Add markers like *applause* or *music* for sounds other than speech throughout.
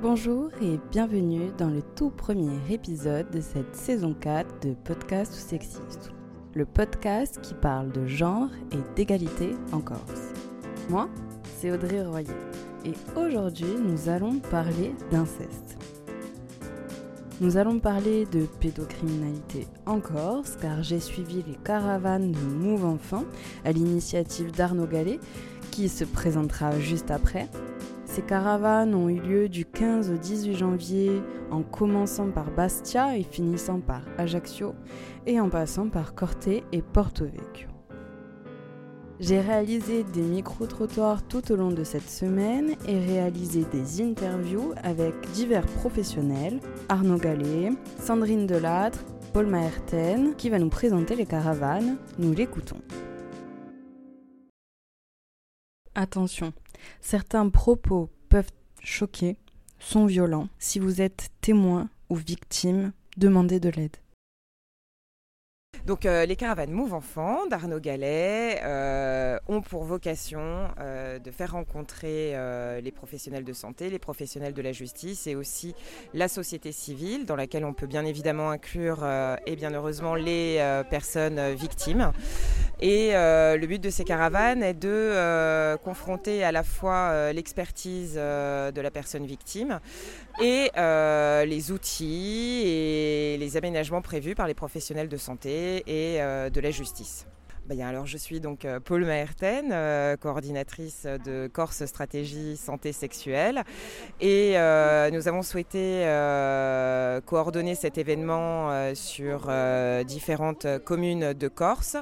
Bonjour et bienvenue dans le tout premier épisode de cette saison 4 de Podcast Sexiste, le podcast qui parle de genre et d'égalité en Corse. Moi, c'est Audrey Royer et aujourd'hui nous allons parler d'inceste. Nous allons parler de pédocriminalité en Corse car j'ai suivi les caravanes de Move Enfants à l'initiative d'Arnaud Gallet qui se présentera juste après ces caravanes ont eu lieu du 15 au 18 janvier en commençant par Bastia et finissant par Ajaccio et en passant par Corte et Porto Vecchio. J'ai réalisé des micro-trottoirs tout au long de cette semaine et réalisé des interviews avec divers professionnels, Arnaud Gallet, Sandrine Delattre, Paul Maerten, qui va nous présenter les caravanes. Nous l'écoutons. Attention, certains propos peuvent choquer, sont violents. Si vous êtes témoin ou victime, demandez de l'aide. Donc euh, les caravanes Move Enfants d'Arnaud Gallet euh, ont pour vocation euh, de faire rencontrer les professionnels de santé, les professionnels de la justice et aussi la société civile dans laquelle on peut bien évidemment inclure et bien heureusement les personnes victimes. Et le but de ces caravanes est de confronter à la fois l'expertise de la personne victime et les outils et les aménagements prévus par les professionnels de santé et euh, de la justice. Bah, alors, je suis donc euh, Paul Maerten, euh, coordinatrice de Corse Stratégie Santé Sexuelle. Et nous avons souhaité coordonner cet événement sur différentes communes de Corse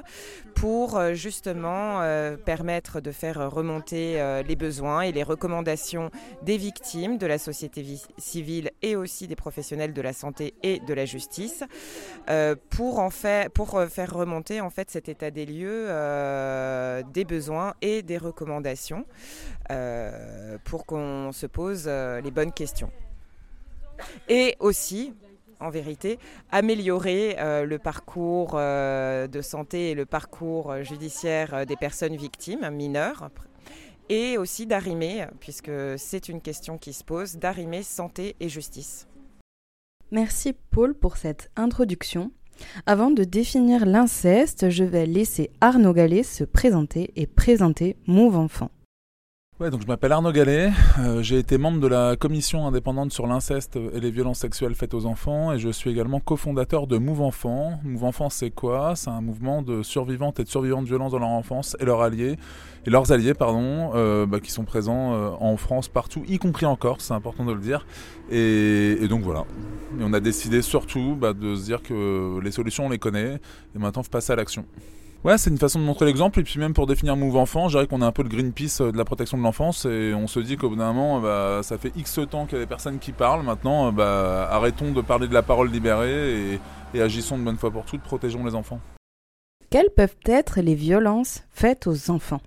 pour justement permettre de faire remonter les besoins et les recommandations des victimes, de la société civile et aussi des professionnels de la santé et de la justice pour, en fait, pour faire remonter en fait cet état des lieux euh, des besoins et des recommandations euh, pour qu'on se pose euh, les bonnes questions. Et aussi, en vérité, améliorer le parcours de santé et le parcours judiciaire des personnes victimes, mineures, et aussi d'arrimer, puisque c'est une question qui se pose, d'arrimer santé et justice. Merci Paul pour cette introduction. Avant de définir l'inceste, je vais laisser Arnaud Gallet se présenter et présenter Move Enfant. Ouais, donc je m'appelle Arnaud Gallet, euh, j'ai été membre de la commission indépendante sur l'inceste et les violences sexuelles faites aux enfants et je suis également cofondateur de Move Enfant. Move Enfant c'est quoi? C'est un mouvement de survivantes et de survivants de violences dans leur enfance et leurs alliés, et leurs alliés pardon, euh, bah, qui sont présents euh, en France partout, y compris en Corse, c'est important de le dire. Et, donc voilà. Et on a décidé surtout bah, de se dire que les solutions on les connaît et maintenant faut passer à l'action. Ouais, c'est une façon de montrer l'exemple. Et puis même pour définir Move Enfant, je dirais qu'on est un peu le Greenpeace euh, de la protection de l'enfance. Et on se dit qu'au bout d'un moment, bah, ça fait X temps qu'il y a des personnes qui parlent. Maintenant, bah, arrêtons de parler de la parole libérée et, agissons de bonne fois pour toutes, protégeons les enfants. Quelles peuvent être les violences faites aux enfants?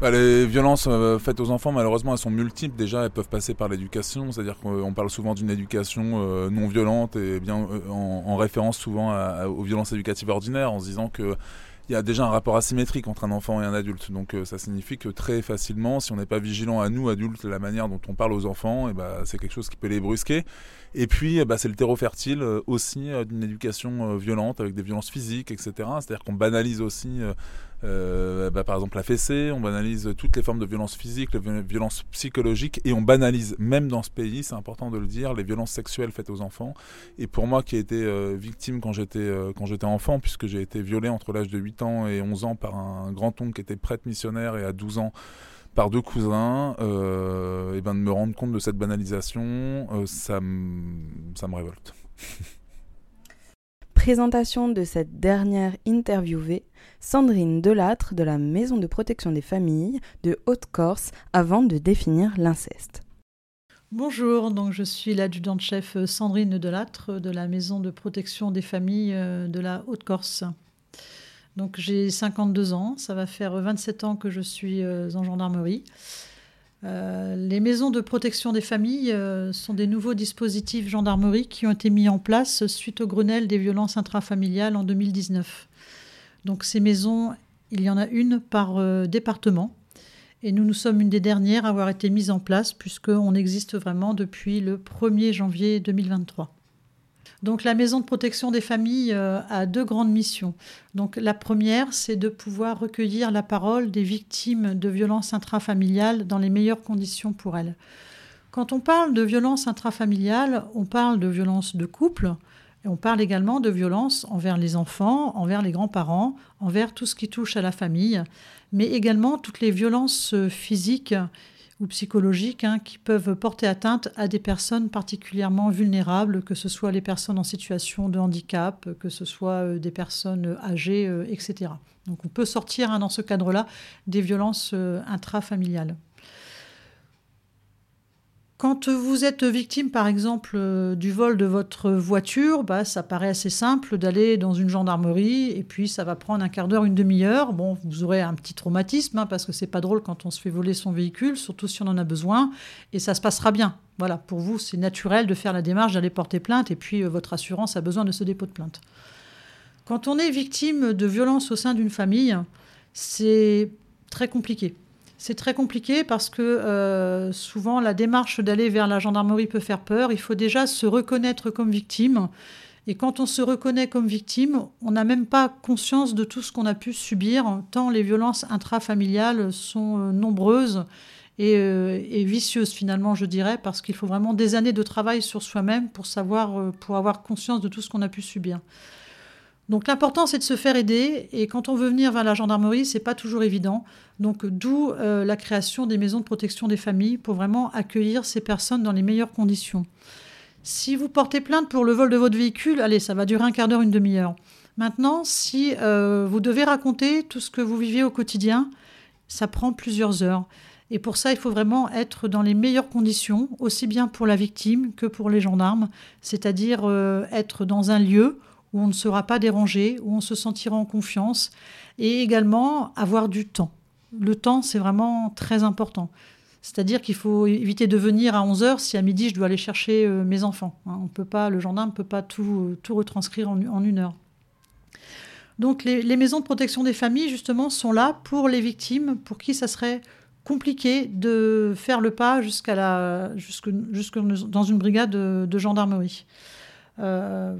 Bah, les violences euh, faites aux enfants, malheureusement, elles sont multiples. Déjà, elles peuvent passer par l'éducation, c'est-à-dire qu'on parle souvent d'une éducation euh, non violente et bien en, référence souvent aux violences éducatives ordinaires, en se disant que il y a déjà un rapport asymétrique entre un enfant et un adulte. Donc euh, ça signifie que très facilement, si on n'est pas vigilant à nous, adultes, la manière dont on parle aux enfants, et eh ben, c'est quelque chose qui peut les brusquer. Et puis, eh ben, c'est le terreau fertile euh, aussi euh, d'une éducation violente, avec des violences physiques, etc. C'est-à-dire qu'on banalise aussi euh, bah, par exemple la fessée, on banalise toutes les formes de violence physique, les violences psychologiques, et on banalise même dans ce pays, c'est important de le dire, les violences sexuelles faites aux enfants. Et pour moi qui ai été euh, victime quand j'étais euh, quand j'étais enfant, puisque j'ai été violé entre l'âge de 8 ans et 11 ans par un grand-oncle qui était prêtre missionnaire et à 12 ans par deux cousins, et ben de me rendre compte de cette banalisation, ça, ça me révolte. *laughs* Présentation de cette dernière interviewée, Sandrine Delattre de la Maison de protection des familles de Haute-Corse avant de définir l'inceste. Bonjour, donc je suis l'adjudante-chef Sandrine Delattre de la Maison de protection des familles de la Haute-Corse. Donc j'ai 52 ans, ça va faire 27 ans que je suis euh, en gendarmerie. Euh, les maisons de protection des familles euh, sont des nouveaux dispositifs gendarmerie qui ont été mis en place suite au Grenelle des violences intrafamiliales en 2019. Donc ces maisons, il y en a une par euh, département. Et nous, nous sommes une des dernières à avoir été mise en place puisqu'on existe vraiment depuis le 1er janvier 2023. Donc la maison de protection des familles euh, a deux grandes missions. Donc la première, c'est de pouvoir recueillir la parole des victimes de violences intrafamiliales dans les meilleures conditions pour elles. Quand on parle de violences intrafamiliales, on parle de violences de couple, et on parle également de violences envers les enfants, envers les grands-parents, envers tout ce qui touche à la famille, mais également toutes les violences euh, physiques ou psychologiques hein, qui peuvent porter atteinte à des personnes particulièrement vulnérables, que ce soit les personnes en situation de handicap, que ce soit euh, des personnes âgées, euh, etc. Donc on peut sortir hein, dans ce cadre-là des violences intrafamiliales. Quand vous êtes victime, par exemple, euh, du vol de votre voiture, bah, ça paraît assez simple d'aller dans une gendarmerie et puis ça va prendre un quart d'heure, une demi-heure. Bon, vous aurez un petit traumatisme hein, parce que c'est pas drôle quand on se fait voler son véhicule, surtout si on en a besoin, et ça se passera bien. Voilà, pour vous, c'est naturel de faire la démarche d'aller porter plainte et puis euh, votre assurance a besoin de ce dépôt de plainte. Quand on est victime de violence au sein d'une famille, c'est très compliqué. C'est très compliqué parce que euh, souvent la démarche d'aller vers la gendarmerie peut faire peur. Il faut déjà se reconnaître comme victime. Et quand on se reconnaît comme victime, on n'a même pas conscience de tout ce qu'on a pu subir, tant les violences intrafamiliales sont euh, nombreuses et, euh, et, vicieuses finalement, je dirais, parce qu'il faut vraiment des années de travail sur soi-même pour savoir, pour avoir conscience de tout ce qu'on a pu subir. Donc l'important c'est de se faire aider et quand on veut venir vers la gendarmerie, c'est pas toujours évident. Donc d'où euh, la création des maisons de protection des familles pour vraiment accueillir ces personnes dans les meilleures conditions. Si vous portez plainte pour le vol de votre véhicule, allez, ça va durer un quart d'heure, une demi-heure. Maintenant, si euh, vous devez raconter tout ce que vous vivez au quotidien, ça prend plusieurs heures. Et pour ça, il faut vraiment être dans les meilleures conditions, aussi bien pour la victime que pour les gendarmes, c'est-à-dire euh, être dans un lieu où on ne sera pas dérangé, où on se sentira en confiance, et également avoir du temps. Le temps, c'est vraiment très important. C'est-à-dire qu'il faut éviter de venir à 11h si à midi je dois aller chercher euh, mes enfants. Hein. On peut pas, le gendarme ne peut pas tout, tout retranscrire en, une heure. Donc les, maisons de protection des familles, justement, sont là pour les victimes, pour qui ça serait compliqué de faire le pas jusqu'à la, dans une brigade de, gendarmerie. Euh,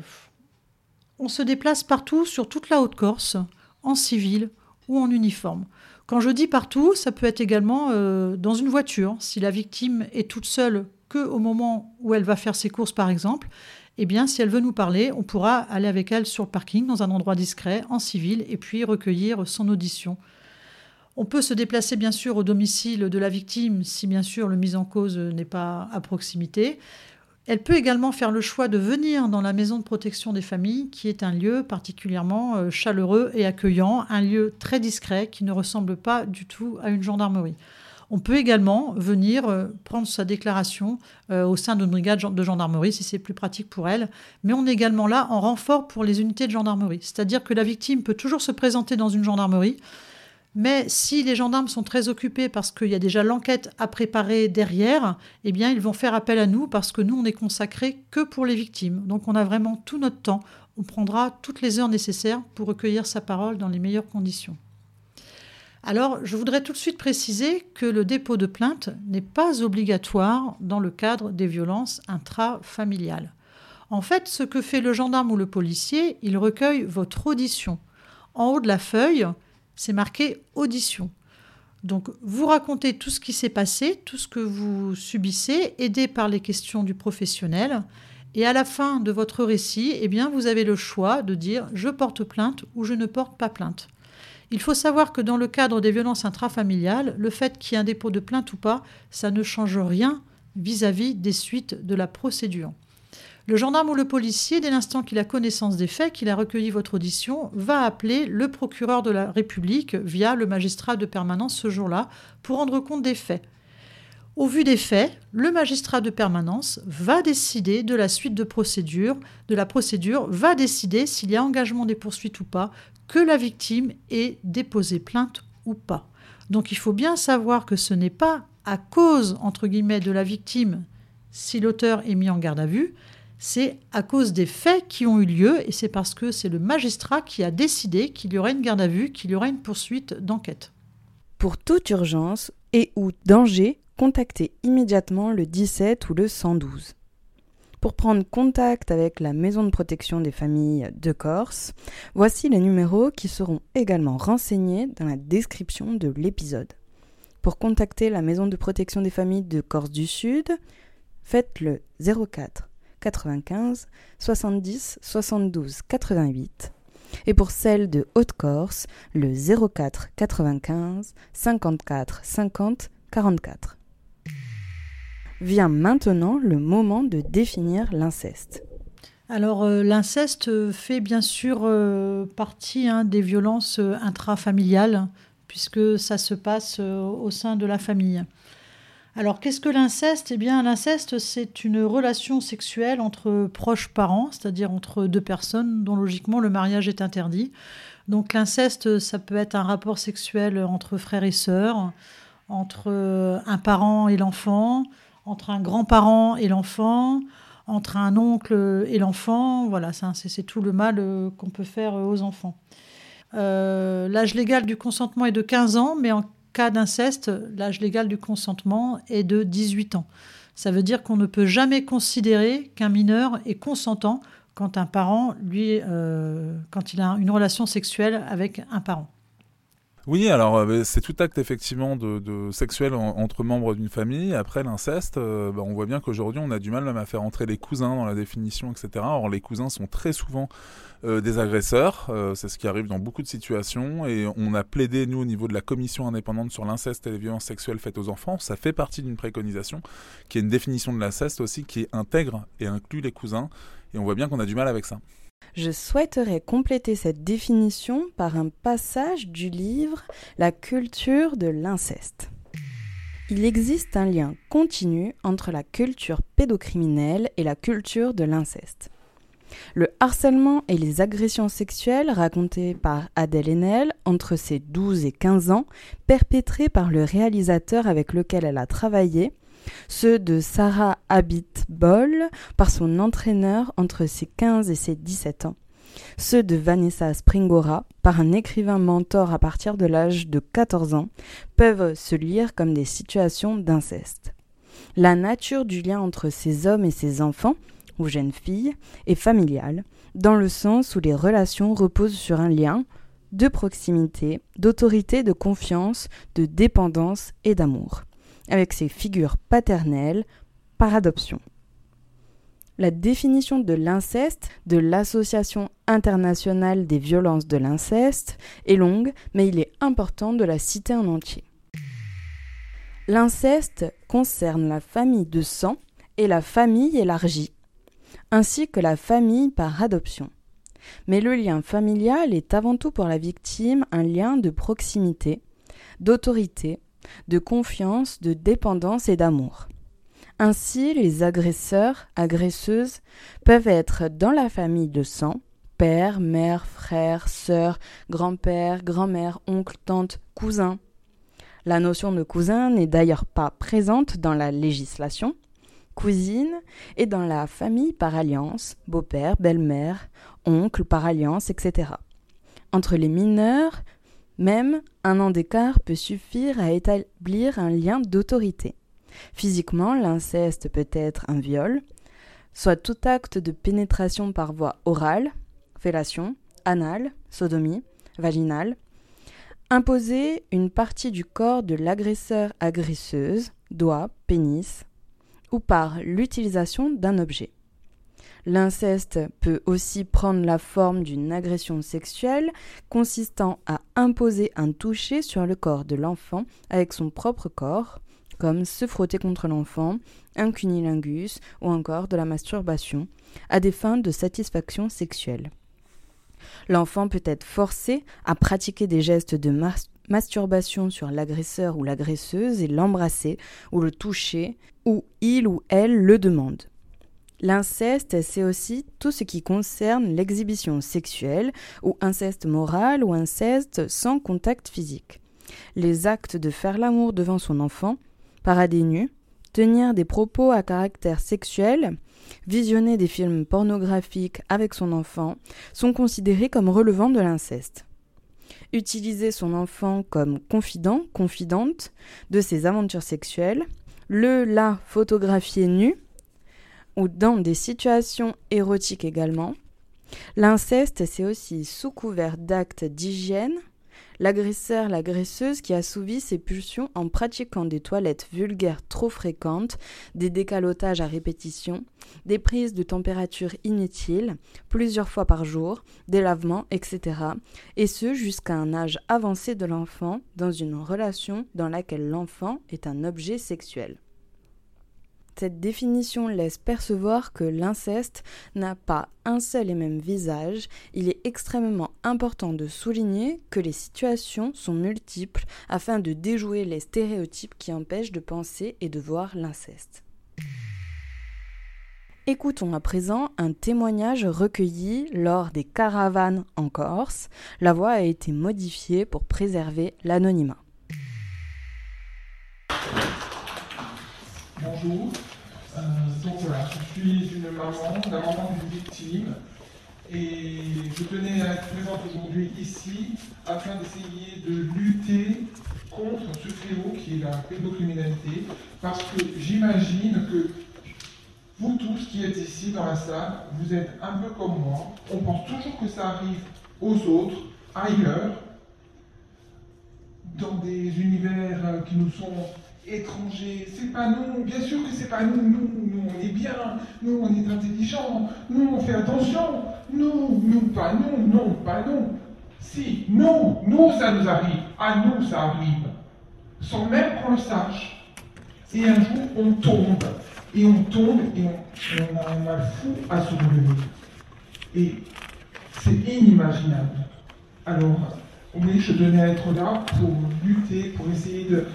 on se déplace partout sur toute la Haute-Corse, en civil ou en uniforme. Quand je dis partout, ça peut être également euh, dans une voiture. Si la victime est toute seule que au moment où elle va faire ses courses, par exemple, eh bien, si elle veut nous parler, on pourra aller avec elle sur le parking, dans un endroit discret, en civil, et puis recueillir son audition. On peut se déplacer bien sûr au domicile de la victime si bien sûr le mis en cause n'est pas à proximité. Elle peut également faire le choix de venir dans la maison de protection des familles, qui est un lieu particulièrement euh, chaleureux et accueillant, un lieu très discret qui ne ressemble pas du tout à une gendarmerie. On peut également venir euh, prendre sa déclaration euh, au sein d'une brigade de gendarmerie si c'est plus pratique pour elle, mais on est également là en renfort pour les unités de gendarmerie. C'est-à-dire que la victime peut toujours se présenter dans une gendarmerie, mais si les gendarmes sont très occupés parce qu'il y a déjà l'enquête à préparer derrière, eh bien, ils vont faire appel à nous parce que nous, on est consacrés que pour les victimes. Donc, on a vraiment tout notre temps. On prendra toutes les heures nécessaires pour recueillir sa parole dans les meilleures conditions. Alors, je voudrais tout de suite préciser que le dépôt de plainte n'est pas obligatoire dans le cadre des violences intrafamiliales. En fait, ce que fait le gendarme ou le policier, il recueille votre audition. En haut de la feuille, c'est marqué audition. Donc vous racontez tout ce qui s'est passé, tout ce que vous subissez, aidé par les questions du professionnel. Et à la fin de votre récit, eh bien, vous avez le choix de dire je porte plainte ou je ne porte pas plainte. Il faut savoir que dans le cadre des violences intrafamiliales, le fait qu'il y ait un dépôt de plainte ou pas, ça ne change rien vis à -vis des suites de la procédure. Le gendarme ou le policier, dès l'instant qu'il a connaissance des faits, qu'il a recueilli votre audition, va appeler le procureur de la République via le magistrat de permanence ce jour-là pour rendre compte des faits. Au vu des faits, le magistrat de permanence va décider de la suite de procédure, de la procédure, va décider s'il y a engagement des poursuites ou pas, que la victime ait déposé plainte ou pas. Donc il faut bien savoir que ce n'est pas à cause, entre guillemets, de la victime si l'auteur est mis en garde à vue, c'est à cause des faits qui ont eu lieu et c'est parce que c'est le magistrat qui a décidé qu'il y aurait une garde à vue, qu'il y aurait une poursuite d'enquête. Pour toute urgence et ou danger, contactez immédiatement le 17 ou le 112. Pour prendre contact avec la Maison de protection des familles de Corse, voici les numéros qui seront également renseignés dans la description de l'épisode. Pour contacter la Maison de protection des familles de Corse du Sud, faites le 04 95 70 72 88 et pour celle de Haute-Corse, le 04 95 54 50 44. Vient maintenant le moment de définir l'inceste. Alors euh, l'inceste fait bien sûr euh, partie hein, des violences euh, intrafamiliales puisque ça se passe au sein de la famille. Alors qu'est-ce que l'inceste? Eh bien l'inceste c'est une relation sexuelle entre proches parents, c'est-à-dire entre deux personnes dont logiquement le mariage est interdit. Donc l'inceste ça peut être un rapport sexuel entre frères et sœurs, entre un parent et l'enfant, entre un grand-parent et l'enfant, entre un oncle et l'enfant. Voilà, c'est tout le mal euh, qu'on peut faire euh, aux enfants. Euh, l'âge légal du consentement est de 15 ans, mais en cas d'inceste, l'âge légal du consentement est de 18 ans. Ça veut dire qu'on ne peut jamais considérer qu'un mineur est consentant quand un parent, lui, quand il a une relation sexuelle avec un parent. Oui, alors euh, c'est tout acte effectivement de, sexuel entre membres d'une famille. Après l'inceste, euh, bah, on voit bien qu'aujourd'hui on a du mal même à faire entrer les cousins dans la définition, etc. Or les cousins sont très souvent euh, des agresseurs, c'est ce qui arrive dans beaucoup de situations, et on a plaidé nous au niveau de la commission indépendante sur l'inceste et les violences sexuelles faites aux enfants. Ça fait partie d'une préconisation qui est une définition de l'inceste aussi qui intègre et inclut les cousins, et on voit bien qu'on a du mal avec ça. Je souhaiterais compléter cette définition par un passage du livre La culture de l'inceste. Il existe un lien continu entre la culture pédocriminelle et la culture de l'inceste. Le harcèlement et les agressions sexuelles racontées par Adèle Haenel entre ses 12 et 15 ans, perpétrées par le réalisateur avec lequel elle a travaillé, ceux de Sarah Habit-Boll par son entraîneur entre ses 15 et ses 17 ans, ceux de Vanessa Springora par un écrivain mentor à partir de l'âge de 14 ans, peuvent se lire comme des situations d'inceste. La nature du lien entre ces hommes et ces enfants, ou jeunes filles, est familiale, dans le sens où les relations reposent sur un lien de proximité, d'autorité, de confiance, de dépendance et d'amour avec ses figures paternelles par adoption. La définition de l'inceste de l'Association internationale des violences de l'inceste est longue, mais il est important de la citer en entier. L'inceste concerne la famille de sang et la famille élargie, ainsi que la famille par adoption. Mais le lien familial est avant tout pour la victime un lien de proximité, d'autorité, de confiance, de dépendance et d'amour. Ainsi, les agresseurs, agresseuses peuvent être dans la famille de sang, père, mère, frère, sœur, grand-père, grand-mère, oncle, tante, cousin. La notion de cousin n'est d'ailleurs pas présente dans la législation. Cousine est dans la famille par alliance, beau-père, belle-mère, oncle par alliance, etc. Entre les mineurs, même un an d'écart peut suffire à établir un lien d'autorité. Physiquement, l'inceste peut être un viol, soit tout acte de pénétration par voie orale, fellation, anale, sodomie, vaginale, imposer une partie du corps de l'agresseur agresseuse, doigt, pénis, ou par l'utilisation d'un objet. L'inceste peut aussi prendre la forme d'une agression sexuelle consistant à imposer un toucher sur le corps de l'enfant avec son propre corps, comme se frotter contre l'enfant, un cunilingus ou encore de la masturbation, à des fins de satisfaction sexuelle. L'enfant peut être forcé à pratiquer des gestes de masturbation sur l'agresseur ou l'agresseuse et l'embrasser ou le toucher, où il ou elle le demande. L'inceste, c'est aussi tout ce qui concerne l'exhibition sexuelle, ou inceste moral, ou inceste sans contact physique. Les actes de faire l'amour devant son enfant, parader nu, tenir des propos à caractère sexuel, visionner des films pornographiques avec son enfant, sont considérés comme relevant de l'inceste. utiliser son enfant comme confident, confidente de ses aventures sexuelles, le la photographier nu, ou dans des situations érotiques également. L'inceste, c'est aussi sous couvert d'actes d'hygiène, l'agresseur, l'agresseuse qui assouvit ses pulsions en pratiquant des toilettes vulgaires trop fréquentes, des décalotages à répétition, des prises de température inutiles, plusieurs fois par jour, des lavements, etc. Et ce jusqu'à un âge avancé de l'enfant, dans une relation dans laquelle l'enfant est un objet sexuel. Cette définition laisse percevoir que l'inceste n'a pas un seul et même visage. Il est extrêmement important de souligner que les situations sont multiples afin de déjouer les stéréotypes qui empêchent de penser et de voir l'inceste. Écoutons à présent un témoignage recueilli lors des caravanes en Corse. La voix a été modifiée pour préserver l'anonymat. Bonjour. Euh, donc voilà, je suis une maman, la maman d'une victime. Et je tenais à être présente aujourd'hui ici afin d'essayer de lutter contre ce fléau qui est la pédocriminalité. Parce que j'imagine que vous tous qui êtes ici dans la salle, vous êtes un peu comme moi. On pense toujours que ça arrive aux autres, ailleurs, dans des univers qui nous sont étrangers. C'est pas nous, bien sûr que c'est pas nous. nous. Nous, on est bien, nous, on est intelligents, nous, on fait attention. Nous, nous, pas nous, non, pas nous. Si, nous, nous, ça nous arrive. À nous, ça arrive. Sans même qu'on le sache. Et un jour, on tombe. Et on tombe et on, a un mal fou à se relever. Et c'est inimaginable. Alors, oui, je tenais à être là pour lutter, pour essayer de,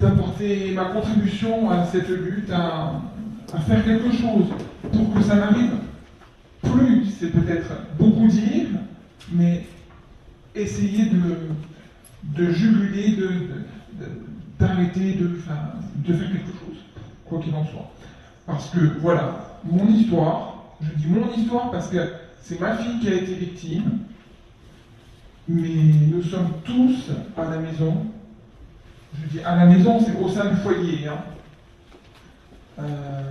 d'apporter ma contribution à cette lutte, à, faire quelque chose pour que ça n'arrive plus. C'est peut-être beaucoup dire, mais essayer de, de juguler, de, d'arrêter de, faire quelque chose, quoi qu'il en soit. Parce que voilà, mon histoire, je dis mon histoire parce que c'est ma fille qui a été victime, mais nous sommes tous à la maison je dis à la maison, c'est au sein du foyer. Hein. Euh,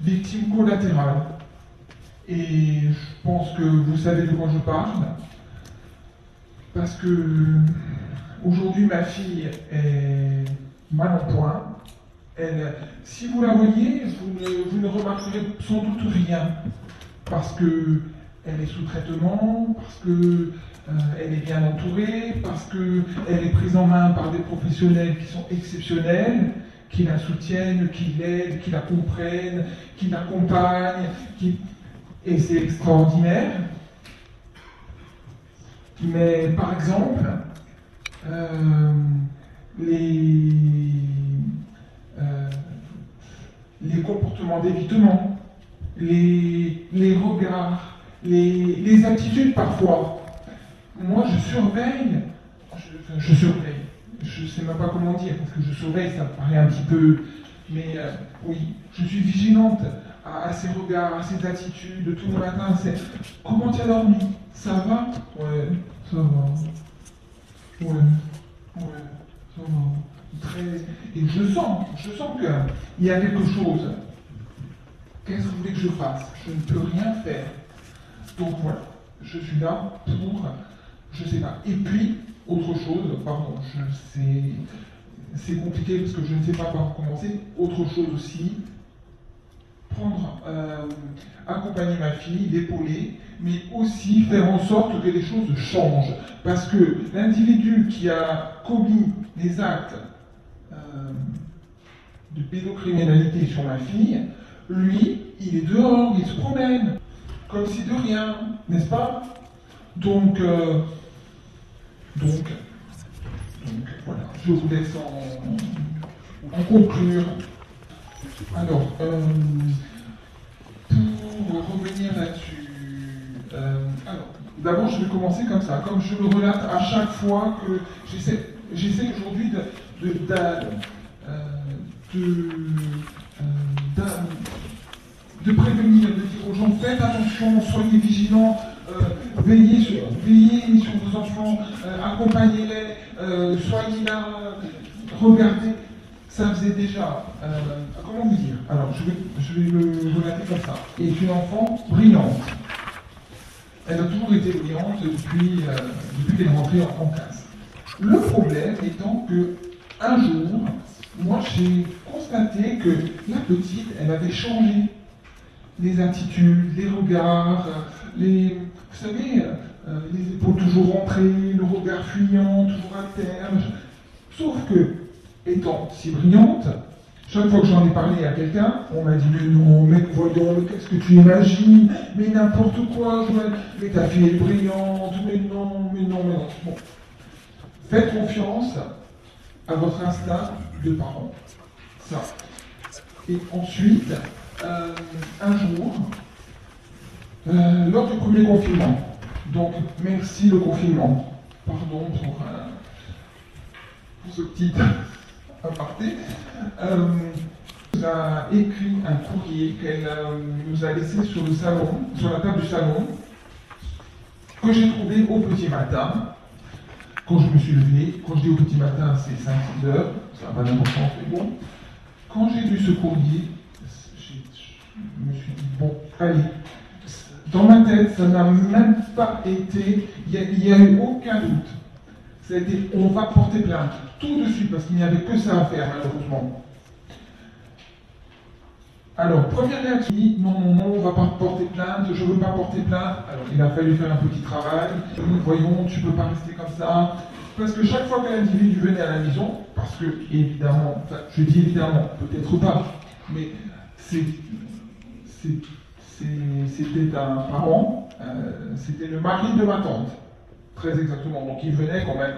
victime collatérale. Et je pense que vous savez de quoi je parle. Parce que aujourd'hui, ma fille est mal en point. Elle, si vous la voyez, vous ne, vous ne remarquerez sans doute rien. Parce qu'elle est sous traitement, parce que euh, elle est bien entourée parce qu'elle est prise en main par des professionnels qui sont exceptionnels, qui la soutiennent, qui l'aident, qui la comprennent, qui l'accompagnent, et c'est extraordinaire. Mais par exemple, euh, les, euh, les comportements d'évitement, les, les regards, les, les attitudes parfois, moi, je surveille, je, surveille, je ne sais même pas comment dire, parce que je surveille, ça me paraît un petit peu, mais euh, oui, je suis vigilante à, ses regards, à ses attitudes, tout le matin, comment tu as dormi? Ça va? Ouais, ça va. Ouais, ouais, ça va. Très... Et je sens, je sens qu'il y a quelque chose. Qu'est-ce que vous voulez que je fasse? Je ne peux rien faire. Donc voilà, je suis là pour je sais pas. Et puis, autre chose, pardon, c'est compliqué parce que je ne sais pas par où commencer. Autre chose aussi, prendre, euh, accompagner ma fille, l'épauler, mais aussi faire en sorte que les choses changent. Parce que l'individu qui a commis les actes euh, de pédocriminalité sur ma fille, lui, il est dehors, il se promène, comme si de rien, n'est-ce pas? Donc, euh, donc, voilà, je vous laisse en, conclure. Alors, euh, pour revenir là-dessus, euh, alors, d'abord je vais commencer comme ça, comme je le relate à chaque fois que j'essaie, j'essaie aujourd'hui de, de, euh, de, prévenir, de dire aux gens faites attention, soyez vigilants, veillez sur, sur vos enfants, euh, accompagnez-les, euh, soignez là, regardez. Ça faisait déjà, euh, comment vous dire? Alors, je vais, le relater comme ça. Est une enfant brillante. Elle a toujours été brillante depuis, euh, depuis qu'elle est rentrée en, en classe. Le problème étant que un jour, moi j'ai constaté que la petite, elle avait changé les attitudes, les regards, les, vous savez, euh, les épaules toujours rentrées, le regard fuyant, toujours à terre. Sauf que, étant si brillante, chaque fois que j'en ai parlé à quelqu'un, on m'a dit Mais non, mais voyons, qu'est-ce que tu imagines? Mais n'importe quoi, mais ta fille est brillante, mais non, mais non, mais non. Bon. Faites confiance à votre instinct de parent. Ça. Et ensuite, euh, un jour, euh, lors du premier confinement, donc merci le confinement, pardon pour, euh, ce petit *laughs* aparté, euh, nous a écrit un courrier qu'elle euh, nous a laissé sur le salon, sur la table du salon, que j'ai trouvé au petit matin, quand je me suis levé. Quand je dis au petit matin, c'est 5-6 heures, ça n'a pas d'importance, mais bon. Quand j'ai lu ce courrier, je me suis dit, bon, allez, dans ma tête, ça n'a même pas été, il n'y a, eu aucun doute. Ça a été, on va porter plainte tout de suite, parce qu'il n'y avait que ça à faire, malheureusement. Alors, première réaction, non, non, non, on va pas porter plainte, je veux pas porter plainte. Alors, il a fallu faire un petit travail. Voyons, tu peux pas rester comme ça. Parce que chaque fois qu'un individu venait à la maison, parce que, évidemment, je dis évidemment, peut-être pas, mais c'est- c'était un parent, euh, c'était le mari de ma tante, très exactement. Donc, il venait quand même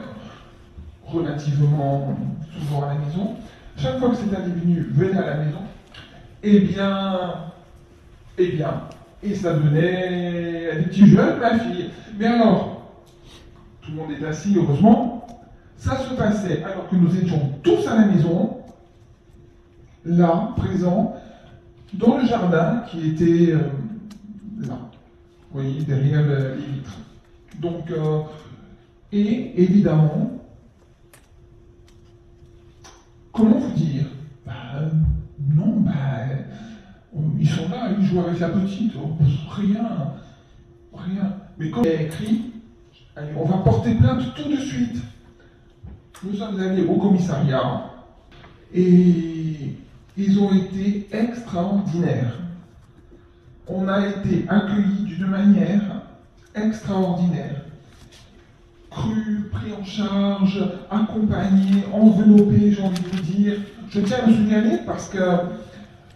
relativement souvent à la maison. Chaque fois que cet individu venait à la maison, eh bien, eh bien, et ça donnait à des petits jeunes, ma fille. Mais alors, tout le monde est assis, heureusement, ça se passait alors que nous étions tous à la maison, là, présents, dans le jardin qui était euh, là, vous voyez, derrière le- les vitres. Donc, euh, et évidemment, comment vous dire? Bah, Non, bah, ils sont là, ils jouent avec la petite, oh, rien, rien. Mais comme il a écrit, allez, on va porter plainte tout de suite. Nous sommes allés au commissariat et ils ont été extraordinaires. On a été accueillis d'une manière extraordinaire. Cru, pris en charge, accompagné, enveloppé, j'ai envie de vous dire. Je tiens à me signaler parce que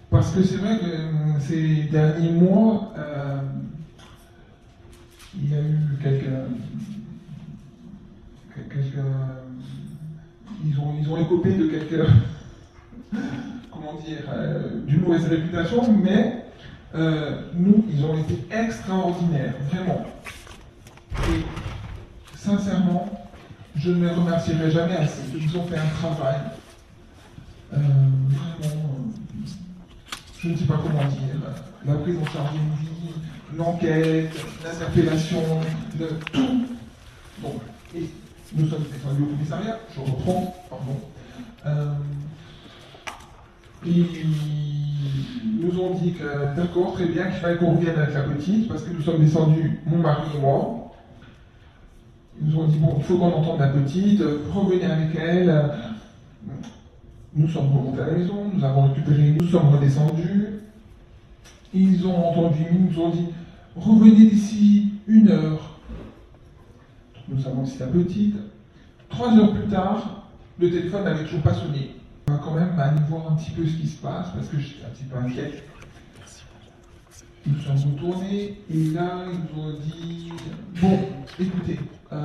parce que c'est vrai que euh, ces derniers mois, euh, il y a eu quelques, quelques ils ont ils ont écopé de quelques comment dire euh, d'une mauvaise réputation, mais euh, nous, ils ont été extraordinaires, vraiment. Et sincèrement, je ne les remercierai jamais assez. Ils ont fait un travail euh, vraiment, je ne sais pas comment dire, la prise en charge d'une vie, l'enquête, l'interpellation, le tout. Bon, et nous sommes descendus au commissariat, je reprends, pardon. Ils nous ont dit que d'accord, très bien, qu'il fallait qu'on revienne avec la petite, parce que nous sommes descendus, mon mari et moi. Ils nous ont dit, bon, il faut qu'on entende la petite, revenez avec elle. Nous sommes remontés à la maison, nous avons récupéré, nous sommes redescendus. Ils ont entendu, ils nous ont dit, revenez d'ici une heure. Nous avons aussi la petite. Trois heures plus tard, le téléphone n'avait toujours pas sonné. Va quand même aller voir un petit peu ce qui se passe parce que j'étais un petit peu inquiète. Nous sommes retournés et là, ils nous ont dit Bon, écoutez, euh,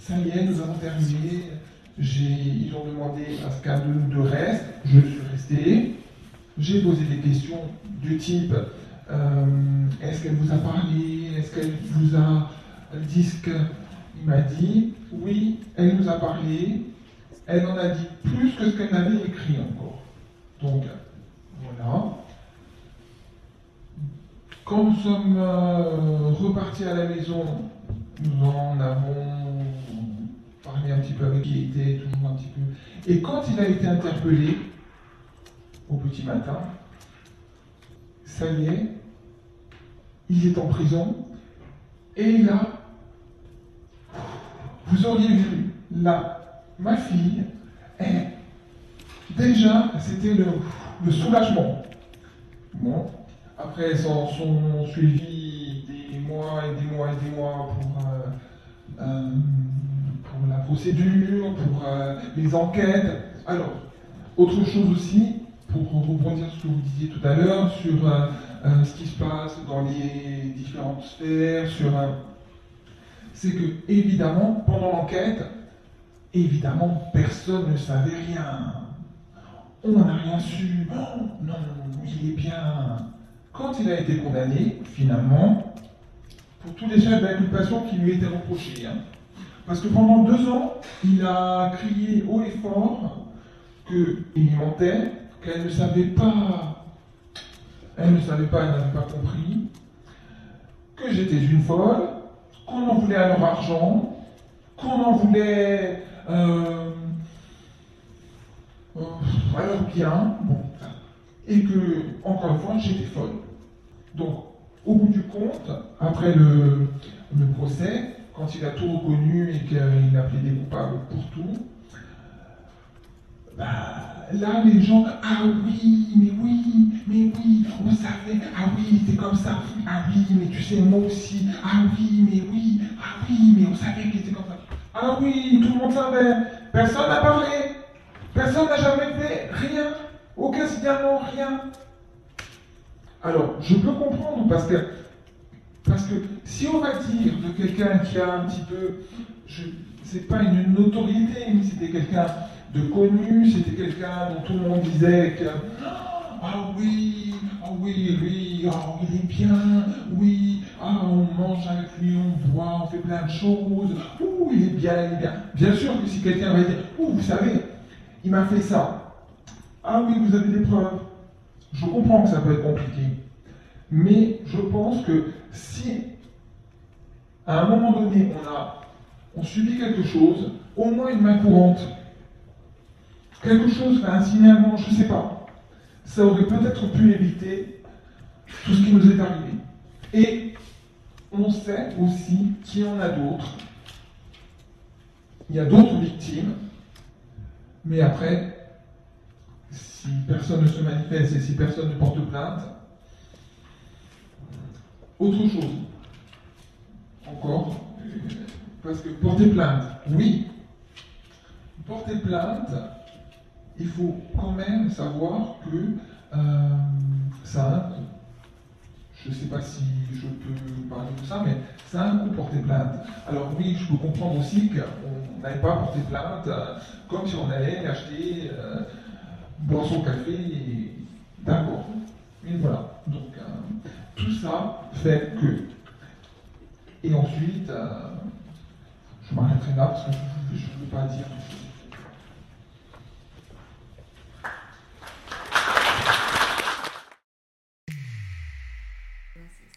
ça y est, nous avons terminé. Ils ont demandé à ce qu'un de nous deux reste. Je suis resté. J'ai posé des questions du type euh, Est-ce qu'elle vous a parlé? Est-ce qu'elle vous a dit ce que. Il m'a dit? Oui, elle nous a parlé. Elle en a dit plus que ce qu'elle n'avait écrit encore. Donc, voilà. Quand nous sommes euh, repartis à la maison, nous en avons parlé un petit peu avec qui était toujours un petit peu. Et quand il a été interpellé au petit matin, ça y est, il est en prison. Et là, vous auriez vu là, ma fille, *clears throat* déjà, c'était le, soulagement. Bon, après, s'en sont suivis des mois et des mois et des mois pour, euh, euh, la procédure, pour euh, les enquêtes. Alors, autre chose aussi, pour rebondir sur ce que vous disiez tout à l'heure, sur ce qui se passe dans les différentes sphères, sur c'est que, évidemment, pendant l'enquête, évidemment, personne ne savait rien. On n'a rien su. Oh, non, il est bien. Quand il a été condamné, finalement, pour tous les chefs d'inculpation qui lui étaient reprochés, hein, parce que pendant deux ans, il a crié haut et fort qu'il mentait, qu'elle ne savait pas, elle ne savait pas, elle n'avait pas compris, que j'étais une folle, qu'on en voulait à leur argent, qu'on en voulait euh, leur bien, bon, et que, encore une fois, j'étais folle. Donc, au bout du compte, après le, procès, quand il a tout reconnu et qu'il a plaidé coupable pour tout, bah, là, les gens, ah oui, mais oui, mais oui, on savait, ah oui, c'est comme ça, ah oui, mais tu sais, moi aussi, ah oui, mais oui, ah oui, mais on savait qu'il était comme ça. Ah oui, tout le monde savait, personne n'a parlé, personne n'a jamais fait rien, aucun signalement, rien. Alors, je peux comprendre parce que, parce que si on va dire de quelqu'un qui a un petit peu, c'est pas une notoriété, mais c'était quelqu'un de connu, c'était quelqu'un dont tout le monde disait que ah oui, ah oui, lui, ah, il est bien, oui, ah, on mange avec lui, on boit, on fait plein de choses, ouh, il est bien, il est bien. Bien sûr que si quelqu'un va dire, ouh, vous savez, il m'a fait ça. Ah oui, vous avez des preuves. Je comprends que ça peut être compliqué. Mais je pense que si, à un moment donné, on a on subit quelque chose, au moins une main courante, quelque chose, un signalement, je ne sais pas, ça aurait peut-être pu éviter tout ce qui nous est arrivé. Et on sait aussi qu'il y en a d'autres. Il y a d'autres victimes, mais après, si personne ne se manifeste et si personne ne porte plainte, autre chose, encore, parce que porter plainte, oui, porter plainte, il faut quand même savoir que euh, ça a un. Je ne sais pas si je peux parler de ça, mais ça a un coût porter plainte. Alors oui, je peux comprendre aussi qu'on n'allait pas porter plainte euh, comme si on allait acheter euh, boisson café, d'accord. Mais voilà. Donc tout ça fait que. Et ensuite, je m'arrêterai là parce que je ne veux pas dire Euh,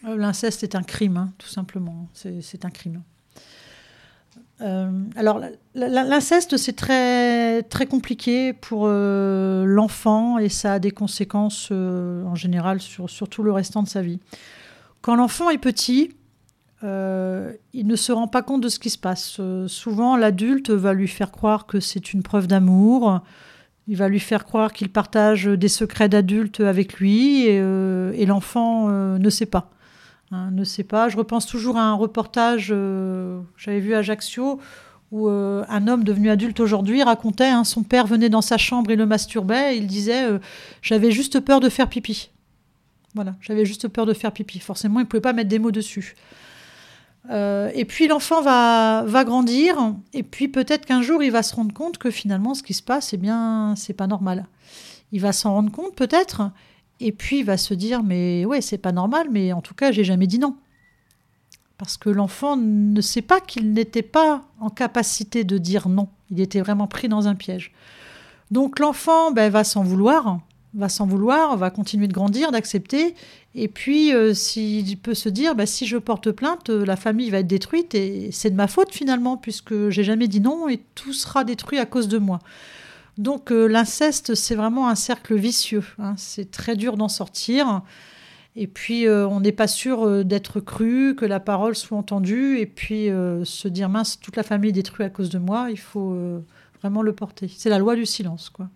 l'inceste est un crime, hein, tout simplement. C'est un crime. Euh, alors, l'inceste, c'est très, très compliqué pour euh, l'enfant et ça a des conséquences en général sur, tout le restant de sa vie. Quand l'enfant est petit, il ne se rend pas compte de ce qui se passe. souvent, l'adulte va lui faire croire que c'est une preuve d'amour. Il va lui faire croire qu'il partage des secrets d'adulte avec lui et l'enfant ne sait pas. Hein, ne sait pas. Je repense toujours à un reportage euh, j'avais vu à Ajaccio où euh, un homme devenu adulte aujourd'hui racontait hein, son père venait dans sa chambre et le masturbait. Il disait euh, J'avais juste peur de faire pipi. Voilà, j'avais juste peur de faire pipi. Forcément, il ne pouvait pas mettre des mots dessus. et puis l'enfant va, va grandir, et puis peut-être qu'un jour il va se rendre compte que finalement ce qui se passe, eh bien, c'est pas normal. Il va s'en rendre compte peut-être, et puis il va se dire mais ouais, c'est pas normal, mais en tout cas, j'ai jamais dit non. Parce que l'enfant ne sait pas qu'il n'était pas en capacité de dire non. Il était vraiment pris dans un piège. Donc l'enfant ben, va s'en vouloir va s'en vouloir, va continuer de grandir, d'accepter. Et puis, euh, s'il peut se dire, bah, si je porte plainte, euh, la famille va être détruite et c'est de ma faute finalement, puisque j'ai jamais dit non et tout sera détruit à cause de moi. Donc, euh, l'inceste, c'est vraiment un cercle vicieux. Hein. C'est très dur d'en sortir. Et puis, on n'est pas sûr d'être cru, que la parole soit entendue. Et puis, se dire, mince, toute la famille est détruite à cause de moi, il faut vraiment le porter. C'est la loi du silence, quoi.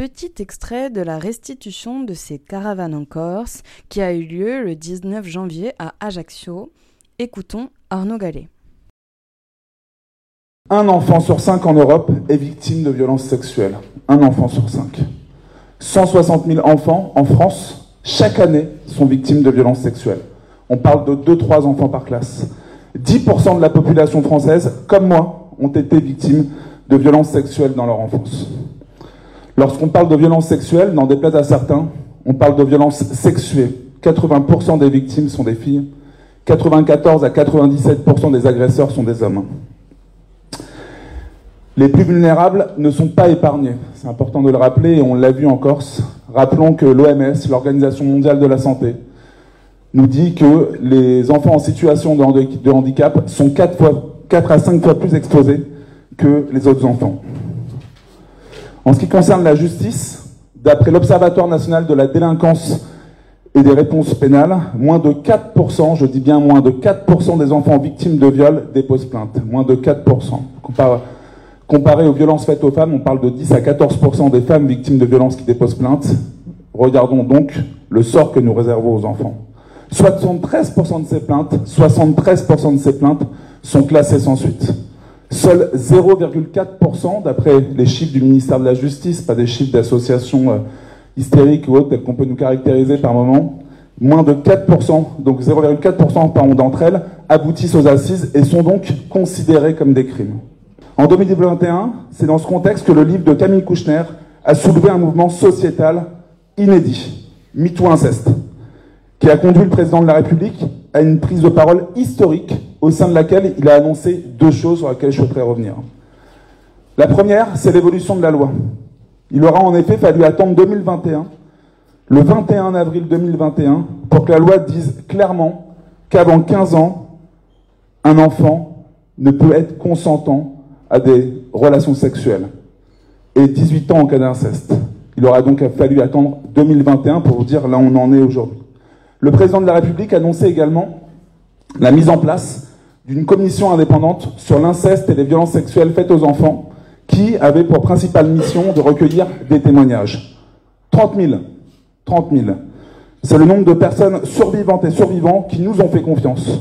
Petit extrait de la restitution de ces caravanes en Corse qui a eu lieu le 19 janvier à Ajaccio. Écoutons Arnaud Gallet. Un enfant sur cinq en Europe est victime de violences sexuelles. Un enfant sur cinq. 160 000 enfants en France, chaque année, sont victimes de violences sexuelles. On parle de 2-3 enfants par classe. 10% de la population française, comme moi, ont été victimes de violences sexuelles dans leur enfance. Lorsqu'on parle de violences sexuelles, n'en déplaise à certains, on parle de violences sexuées. 80% des victimes sont des filles, 94 à 97% des agresseurs sont des hommes. Les plus vulnérables ne sont pas épargnés, c'est important de le rappeler et on l'a vu en Corse. Rappelons que l'OMS, l'Organisation mondiale de la santé, nous dit que les enfants en situation de handicap sont 4, fois, 4 à 5 fois plus exposés que les autres enfants. En ce qui concerne la justice, d'après l'Observatoire national de la délinquance et des réponses pénales, moins de 4%, je dis bien moins de 4% des enfants victimes de viol déposent plainte. Moins de 4%. Comparé, aux violences faites aux femmes, on parle de 10 à 14% des femmes victimes de violences qui déposent plainte. Regardons donc le sort que nous réservons aux enfants. 73% de ces plaintes, 73% de ces plaintes sont classées sans suite. Seuls 0,4%, d'après les chiffres du ministère de la Justice, pas des chiffres d'associations euh, hystériques ou autres tels qu'on peut nous caractériser par moment, moins de 4%, donc 0,4% d'entre elles, aboutissent aux assises et sont donc considérées comme des crimes. En 2021, c'est dans ce contexte que le livre de Camille Kouchner a soulevé un mouvement sociétal inédit, MeToo Inceste, qui a conduit le président de la République à une prise de parole historique au sein de laquelle il a annoncé deux choses sur lesquelles je souhaiterais revenir. La première, c'est l'évolution de la loi. Il aura en effet fallu attendre 2021, le 21 avril 2021, pour que la loi dise clairement qu'avant 15 ans, un enfant ne peut être consentant à des relations sexuelles et 18 ans en cas d'inceste. Il aura donc fallu attendre 2021 pour vous dire là où on en est aujourd'hui. Le président de la République a annoncé également la mise en place d'une commission indépendante sur l'inceste et les violences sexuelles faites aux enfants, qui avait pour principale mission de recueillir des témoignages. 30 000. 30 000. C'est le nombre de personnes survivantes et survivants qui nous ont fait confiance.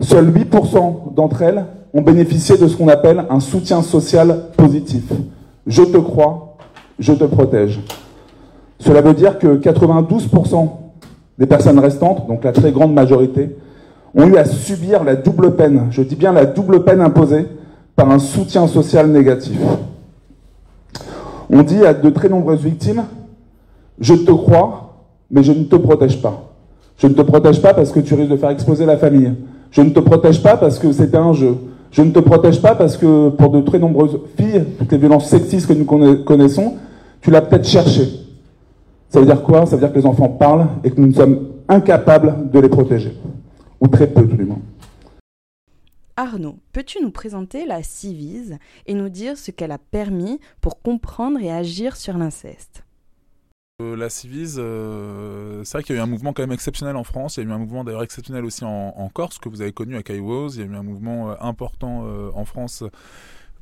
Seuls 8% d'entre elles ont bénéficié de ce qu'on appelle un soutien social positif. Je te crois, je te protège. Cela veut dire que 92% des personnes restantes, donc la très grande majorité, ont eu à subir la double peine, je dis bien la double peine imposée par un soutien social négatif. On dit à de très nombreuses victimes, je te crois, mais je ne te protège pas. Je ne te protège pas parce que tu risques de faire exploser la famille. Je ne te protège pas parce que c'était un jeu. Je ne te protège pas parce que pour de très nombreuses filles, toutes les violences sexistes que nous connaissons, tu l'as peut-être cherché. Ça veut dire quoi? Ça veut dire que les enfants parlent et que nous sommes incapables de les protéger. Ou très peu tout Arnaud, peux-tu nous présenter la Civise et nous dire ce qu'elle a permis pour comprendre et agir sur l'inceste? La Civise, euh, c'est vrai qu'il y a eu un mouvement quand même exceptionnel en France. Il y a eu un mouvement d'ailleurs exceptionnel aussi en, Corse que vous avez connu à Caïwos. Il y a eu un mouvement euh, important en France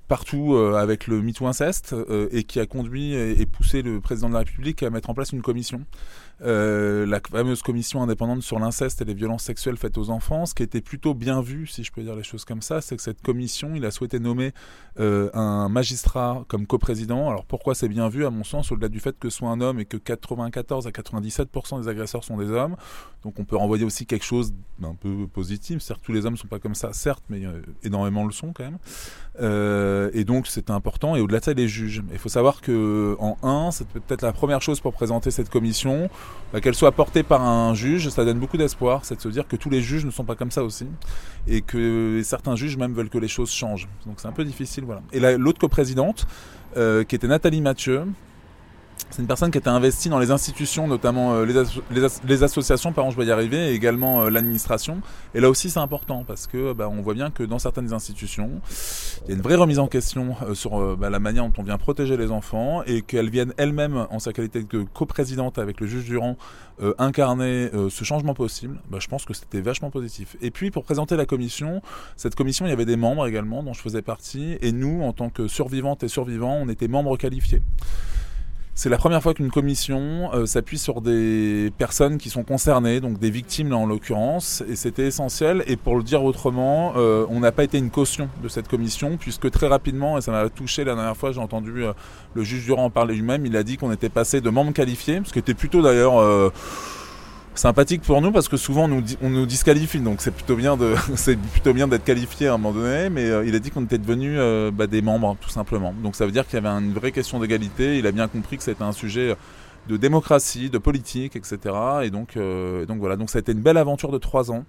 partout avec le MeToo inceste et qui a conduit et, poussé le président de la République à mettre en place une commission euh, la fameuse commission indépendante sur l'inceste et les violences sexuelles faites aux enfants. Ce qui était plutôt bien vu, si je peux dire les choses comme ça, c'est que cette commission, il a souhaité nommer euh, un magistrat comme coprésident. Alors pourquoi c'est bien vu, à mon sens, au-delà du fait que ce soit un homme et que 94 à 97% des agresseurs sont des hommes. Donc on peut renvoyer aussi quelque chose d'un peu positif. Certes, tous les hommes ne sont pas comme ça, certes, mais euh, énormément le sont quand même. Euh, et donc c'était important. Et au-delà de ça, les juges. Il faut savoir que en 1, c'est peut-être la première chose pour présenter cette commission, bah, qu'elle soit portée par un juge, ça donne beaucoup d'espoir. C'est de se dire que tous les juges ne sont pas comme ça aussi, et que certains juges même veulent que les choses changent. Donc c'est un peu difficile, voilà. Et l'autre coprésidente, euh, qui était Nathalie Mathieu, C'est une personne qui était investie dans les institutions, notamment euh, les, associations, par exemple, je vais y arriver, et également euh, l'administration. Et là aussi, c'est important parce que bah, on voit bien que dans certaines institutions, il y a une vraie remise en question euh, sur bah, la manière dont on vient protéger les enfants et qu'elles viennent elles-mêmes, en sa qualité de coprésidente avec le juge Durand, incarner ce changement possible. Bah, je pense que c'était vachement positif. Et puis, pour présenter la commission, cette commission, il y avait des membres également dont je faisais partie. Et nous, en tant que survivantes et survivants, on était membres qualifiés. C'est la première fois qu'une commission euh, s'appuie sur des personnes qui sont concernées, donc des victimes là en l'occurrence, et c'était essentiel. Et pour le dire autrement, euh, on n'a pas été une caution de cette commission, puisque très rapidement, et ça m'a touché la dernière fois, j'ai entendu euh, le juge Durand en parler lui-même, il a dit qu'on était passé de membres qualifiés, ce qui était plutôt d'ailleurs sympathique pour nous parce que souvent on nous, disqualifie. Donc c'est plutôt bien de *laughs* c'est plutôt bien d'être qualifié à un moment donné. Mais euh, il a dit qu'on était devenus euh, bah, des membres tout simplement. Donc ça veut dire qu'il y avait une vraie question d'égalité. Il a bien compris que c'était un sujet de démocratie de politique etc et donc euh, donc voilà. Donc ça a été une belle aventure de trois ans.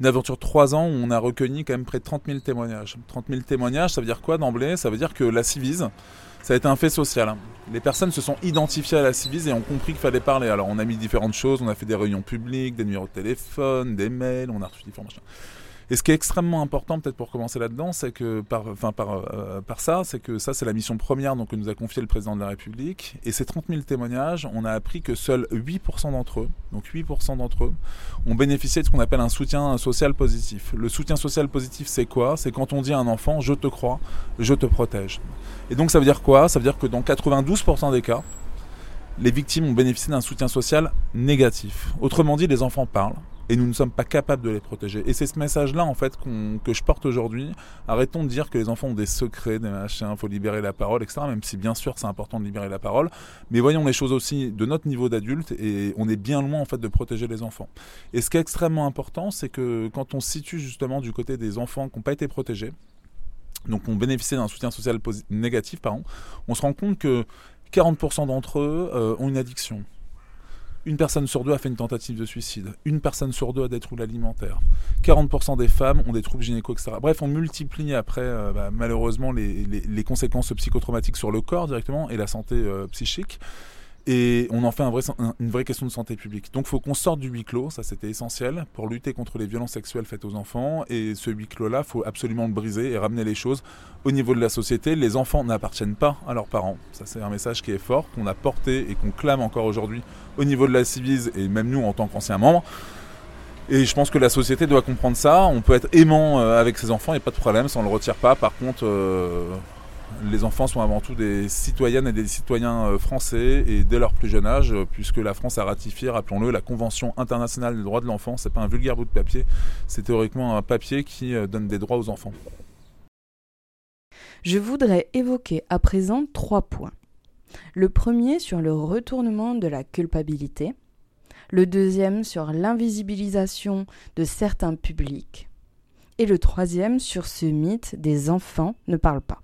Une aventure de trois ans où on a recueilli quand même près de 30 000 témoignages. 30 000 témoignages ça veut dire quoi d'emblée? Ça veut dire que la Civise ça a été un fait social. Les personnes se sont identifiées à la Civise et ont compris qu'il fallait parler. Alors on a mis différentes choses, on a fait des réunions publiques, des numéros de téléphone, des mails, on a reçu différentes choses. Et ce qui est extrêmement important, peut-être pour commencer là-dedans, c'est que par, enfin par, euh, par ça, c'est que ça c'est la mission première donc que nous a confié le président de la République. Et ces 30 000 témoignages, on a appris que seuls 8% d'entre eux, donc 8% d'entre eux, ont bénéficié de ce qu'on appelle un soutien social positif. Le soutien social positif, c'est quoi? C'est quand on dit à un enfant, je te crois, je te protège. Et donc ça veut dire quoi? Ça veut dire que dans 92% des cas, les victimes ont bénéficié d'un soutien social négatif. Autrement dit, les enfants parlent, et nous ne sommes pas capables de les protéger. Et c'est ce message-là, en fait, que je porte aujourd'hui. Arrêtons de dire que les enfants ont des secrets, des machins, faut libérer la parole, etc. Même si, bien sûr, c'est important de libérer la parole. Mais voyons les choses aussi de notre niveau d'adulte et on est bien loin, en fait, de protéger les enfants. Et ce qui est extrêmement important, c'est que quand on se situe justement du côté des enfants qui n'ont pas été protégés, donc ont bénéficié d'un soutien social négatif, pardon, on se rend compte que 40% d'entre eux euh, ont une addiction. Une personne sur deux a fait une tentative de suicide. Une personne sur deux a des troubles alimentaires. 40% des femmes ont des troubles gynéco, etc. Bref, on multiplie après, euh, bah, malheureusement, les, conséquences psychotraumatiques sur le corps directement et la santé euh, psychique. Et on en fait une vraie question de santé publique. Donc il faut qu'on sorte du huis clos, ça c'était essentiel, pour lutter contre les violences sexuelles faites aux enfants. Et ce huis clos-là, il faut absolument le briser et ramener les choses au niveau de la société. Les enfants n'appartiennent pas à leurs parents. Ça c'est un message qui est fort, qu'on a porté et qu'on clame encore aujourd'hui au niveau de la Civise et même nous en tant qu'anciens membres. Et je pense que la société doit comprendre ça. On peut être aimant euh, avec ses enfants, il n'y a pas de problème, ça on ne le retire pas. Par contre, euh, les enfants sont avant tout des citoyennes et des citoyens euh, français et dès leur plus jeune âge, puisque la France a ratifié, rappelons-le, la Convention internationale des droits de l'enfant. C'est pas un vulgaire bout de papier, c'est théoriquement un papier qui euh, donne des droits aux enfants. Je voudrais évoquer à présent trois points. Le premier sur le retournement de la culpabilité, le deuxième sur l'invisibilisation de certains publics, et le troisième sur ce mythe des enfants ne parlent pas.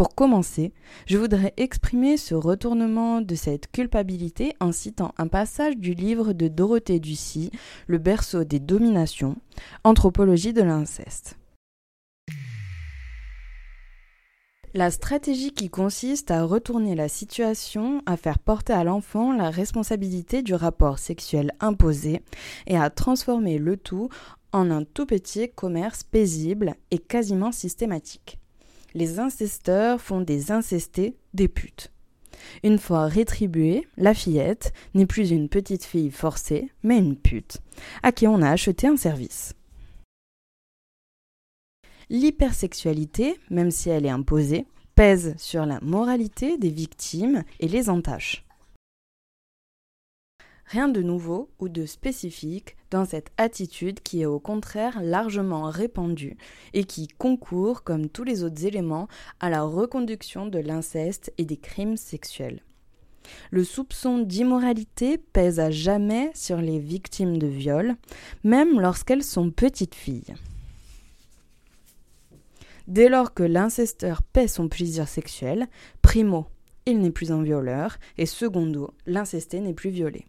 Pour commencer, je voudrais exprimer ce retournement de cette culpabilité en citant un passage du livre de Dorothée Ducy, Le berceau des dominations, Anthropologie de l'inceste. La stratégie qui consiste à retourner la situation, à faire porter à l'enfant la responsabilité du rapport sexuel imposé et à transformer le tout en un tout petit commerce paisible et quasiment systématique les incesteurs font des incestés des putes. Une fois rétribuée, la fillette n'est plus une petite fille forcée, mais une pute, à qui on a acheté un service. L'hypersexualité, même si elle est imposée, pèse sur la moralité des victimes et les entache. Rien de nouveau ou de spécifique dans cette attitude qui est au contraire largement répandue et qui concourt, comme tous les autres éléments, à la reconduction de l'inceste et des crimes sexuels. Le soupçon d'immoralité pèse à jamais sur les victimes de viol, même lorsqu'elles sont petites filles. Dès lors que l'incesteur paie son plaisir sexuel, primo, il n'est plus un violeur, et secondo, l'incesté n'est plus violé.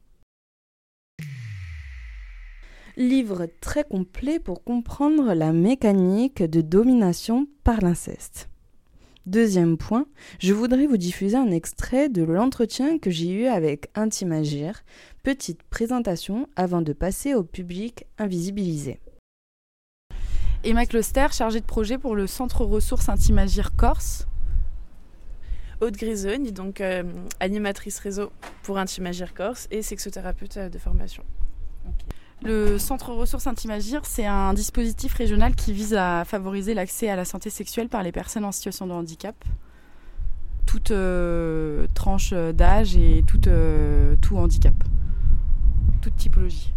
Livre très complet pour comprendre la mécanique de domination par l'inceste. Deuxième point, je voudrais vous diffuser un extrait de l'entretien que j'ai eu avec Intimagir, petite présentation avant de passer au public invisibilisé. Emma Closter, chargée de projet pour le Centre ressources Intimagir Corse. Aude Grisogne, donc euh, animatrice réseau pour Intimagir Corse et sexothérapeute de formation. Le Centre ressources Intimagir, c'est un dispositif régional qui vise à favoriser l'accès à la santé sexuelle par les personnes en situation de handicap. Toute euh, tranche d'âge et euh, tout handicap. Toute typologie.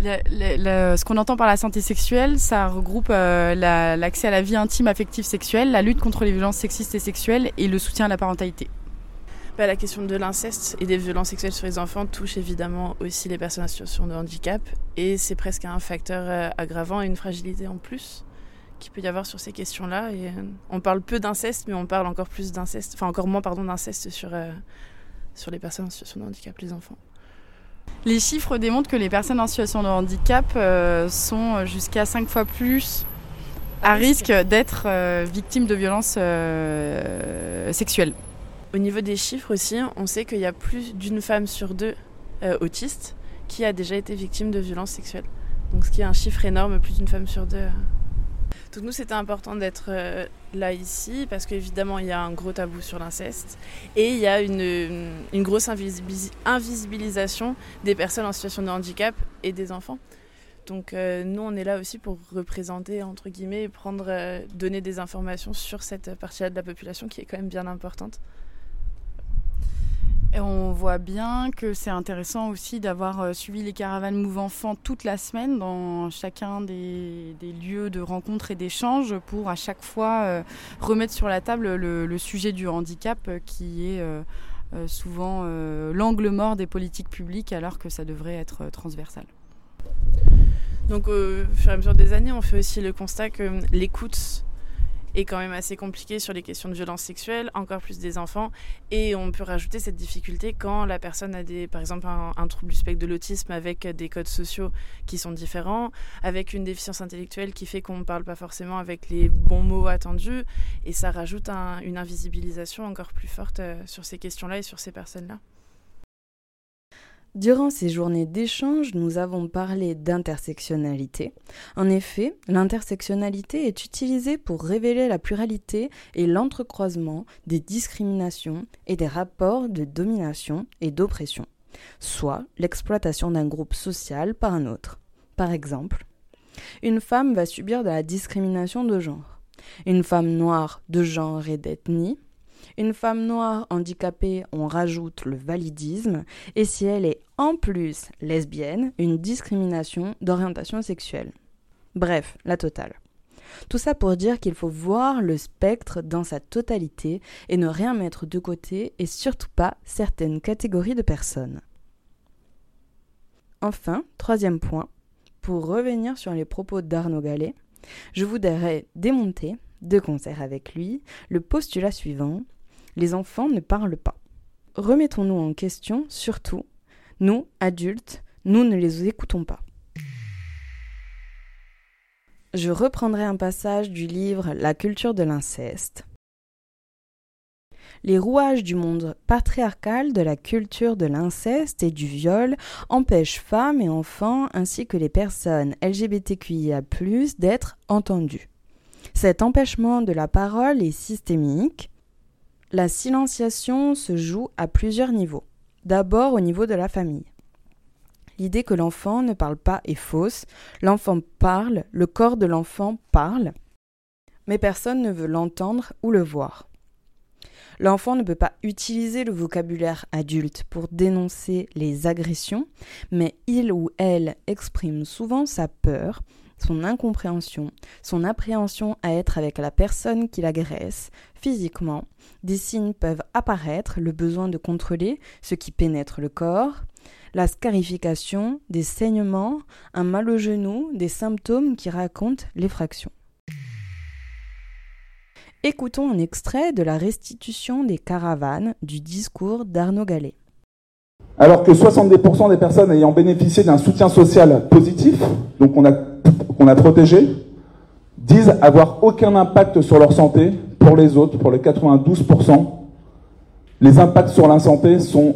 ce qu'on entend par la santé sexuelle, ça regroupe euh, l'accès à la vie intime, affective, sexuelle, la lutte contre les violences sexistes et sexuelles et le soutien à la parentalité. Bah, la question de l'inceste et des violences sexuelles sur les enfants touche évidemment aussi les personnes en situation de handicap et c'est presque un facteur euh, aggravant et une fragilité en plus qu'il peut y avoir sur ces questions-là. Et euh, on parle peu d'inceste, mais on parle encore plus d'inceste, enfin encore moins pardon d'inceste sur euh, sur les personnes en situation de handicap, les enfants. Les chiffres démontrent que les personnes en situation de handicap sont jusqu'à 5 fois plus à risque d'être victimes de violences sexuelles. Au niveau des chiffres aussi, on sait qu'il y a plus d'une femme sur deux euh, autistes qui a déjà été victime de violences sexuelles. Donc ce qui est un chiffre énorme, plus d'une femme sur deux. Euh. Donc nous, c'était important d'être euh, là ici parce qu'évidemment, il y a un gros tabou sur l'inceste et il y a une, grosse invisibilisation des personnes en situation de handicap et des enfants. Donc nous, on est là aussi pour représenter, entre guillemets, prendre, donner des informations sur cette partie-là de la population qui est quand même bien importante. On voit bien que c'est intéressant aussi d'avoir euh, suivi les caravanes Move Enfants toute la semaine dans chacun des, lieux de rencontre et d'échange pour à chaque fois euh, remettre sur la table le, sujet du handicap euh, qui est souvent l'angle mort des politiques publiques alors que ça devrait être transversal. Donc au fur et à mesure des années, on fait aussi le constat que l'écoute est quand même assez compliqué sur les questions de violence sexuelle, encore plus des enfants. Et on peut rajouter cette difficulté quand la personne a des, par exemple un, trouble du spectre de l'autisme avec des codes sociaux qui sont différents, avec une déficience intellectuelle qui fait qu'on ne parle pas forcément avec les bons mots attendus. Et ça rajoute une invisibilisation encore plus forte euh, sur ces questions-là et sur ces personnes-là. Durant ces journées d'échange, nous avons parlé d'intersectionnalité. En effet, l'intersectionnalité est utilisée pour révéler la pluralité et l'entrecroisement des discriminations et des rapports de domination et d'oppression, soit l'exploitation d'un groupe social par un autre. Par exemple, une femme va subir de la discrimination de genre. Une femme noire de genre et d'ethnie une femme noire handicapée, on rajoute le validisme, et si elle est en plus lesbienne, une discrimination d'orientation sexuelle. Bref, la totale. Tout ça pour dire qu'il faut voir le spectre dans sa totalité et ne rien mettre de côté et surtout pas certaines catégories de personnes. Enfin, troisième point, pour revenir sur les propos d'Arnaud Gallet, je voudrais démonter, de concert avec lui, le postulat suivant les enfants ne parlent pas. Remettons-nous en question, surtout, nous, adultes, nous ne les écoutons pas. Je reprendrai un passage du livre La culture de l'inceste. Les rouages du monde patriarcal de la culture de l'inceste et du viol empêchent femmes et enfants ainsi que les personnes LGBTQIA+ d'être entendues. Cet empêchement de la parole est systémique, la silenciation se joue à plusieurs niveaux. D'abord au niveau de la famille. L'idée que l'enfant ne parle pas est fausse. L'enfant parle, le corps de l'enfant parle, mais personne ne veut l'entendre ou le voir. L'enfant ne peut pas utiliser le vocabulaire adulte pour dénoncer les agressions, mais il ou elle exprime souvent sa peur, son incompréhension, son appréhension à être avec la personne qui l'agresse physiquement. Des signes peuvent apparaître, le besoin de contrôler ce qui pénètre le corps, la scarification, des saignements, un mal au genou, des symptômes qui racontent l'effraction. Écoutons un extrait de la restitution des caravanes du discours d'Arnaud Gallet. Alors que 70% des personnes ayant bénéficié d'un soutien social positif, donc on a qu'on a protégés disent avoir aucun impact sur leur santé pour les autres, pour les 92%, les impacts sur la santé sont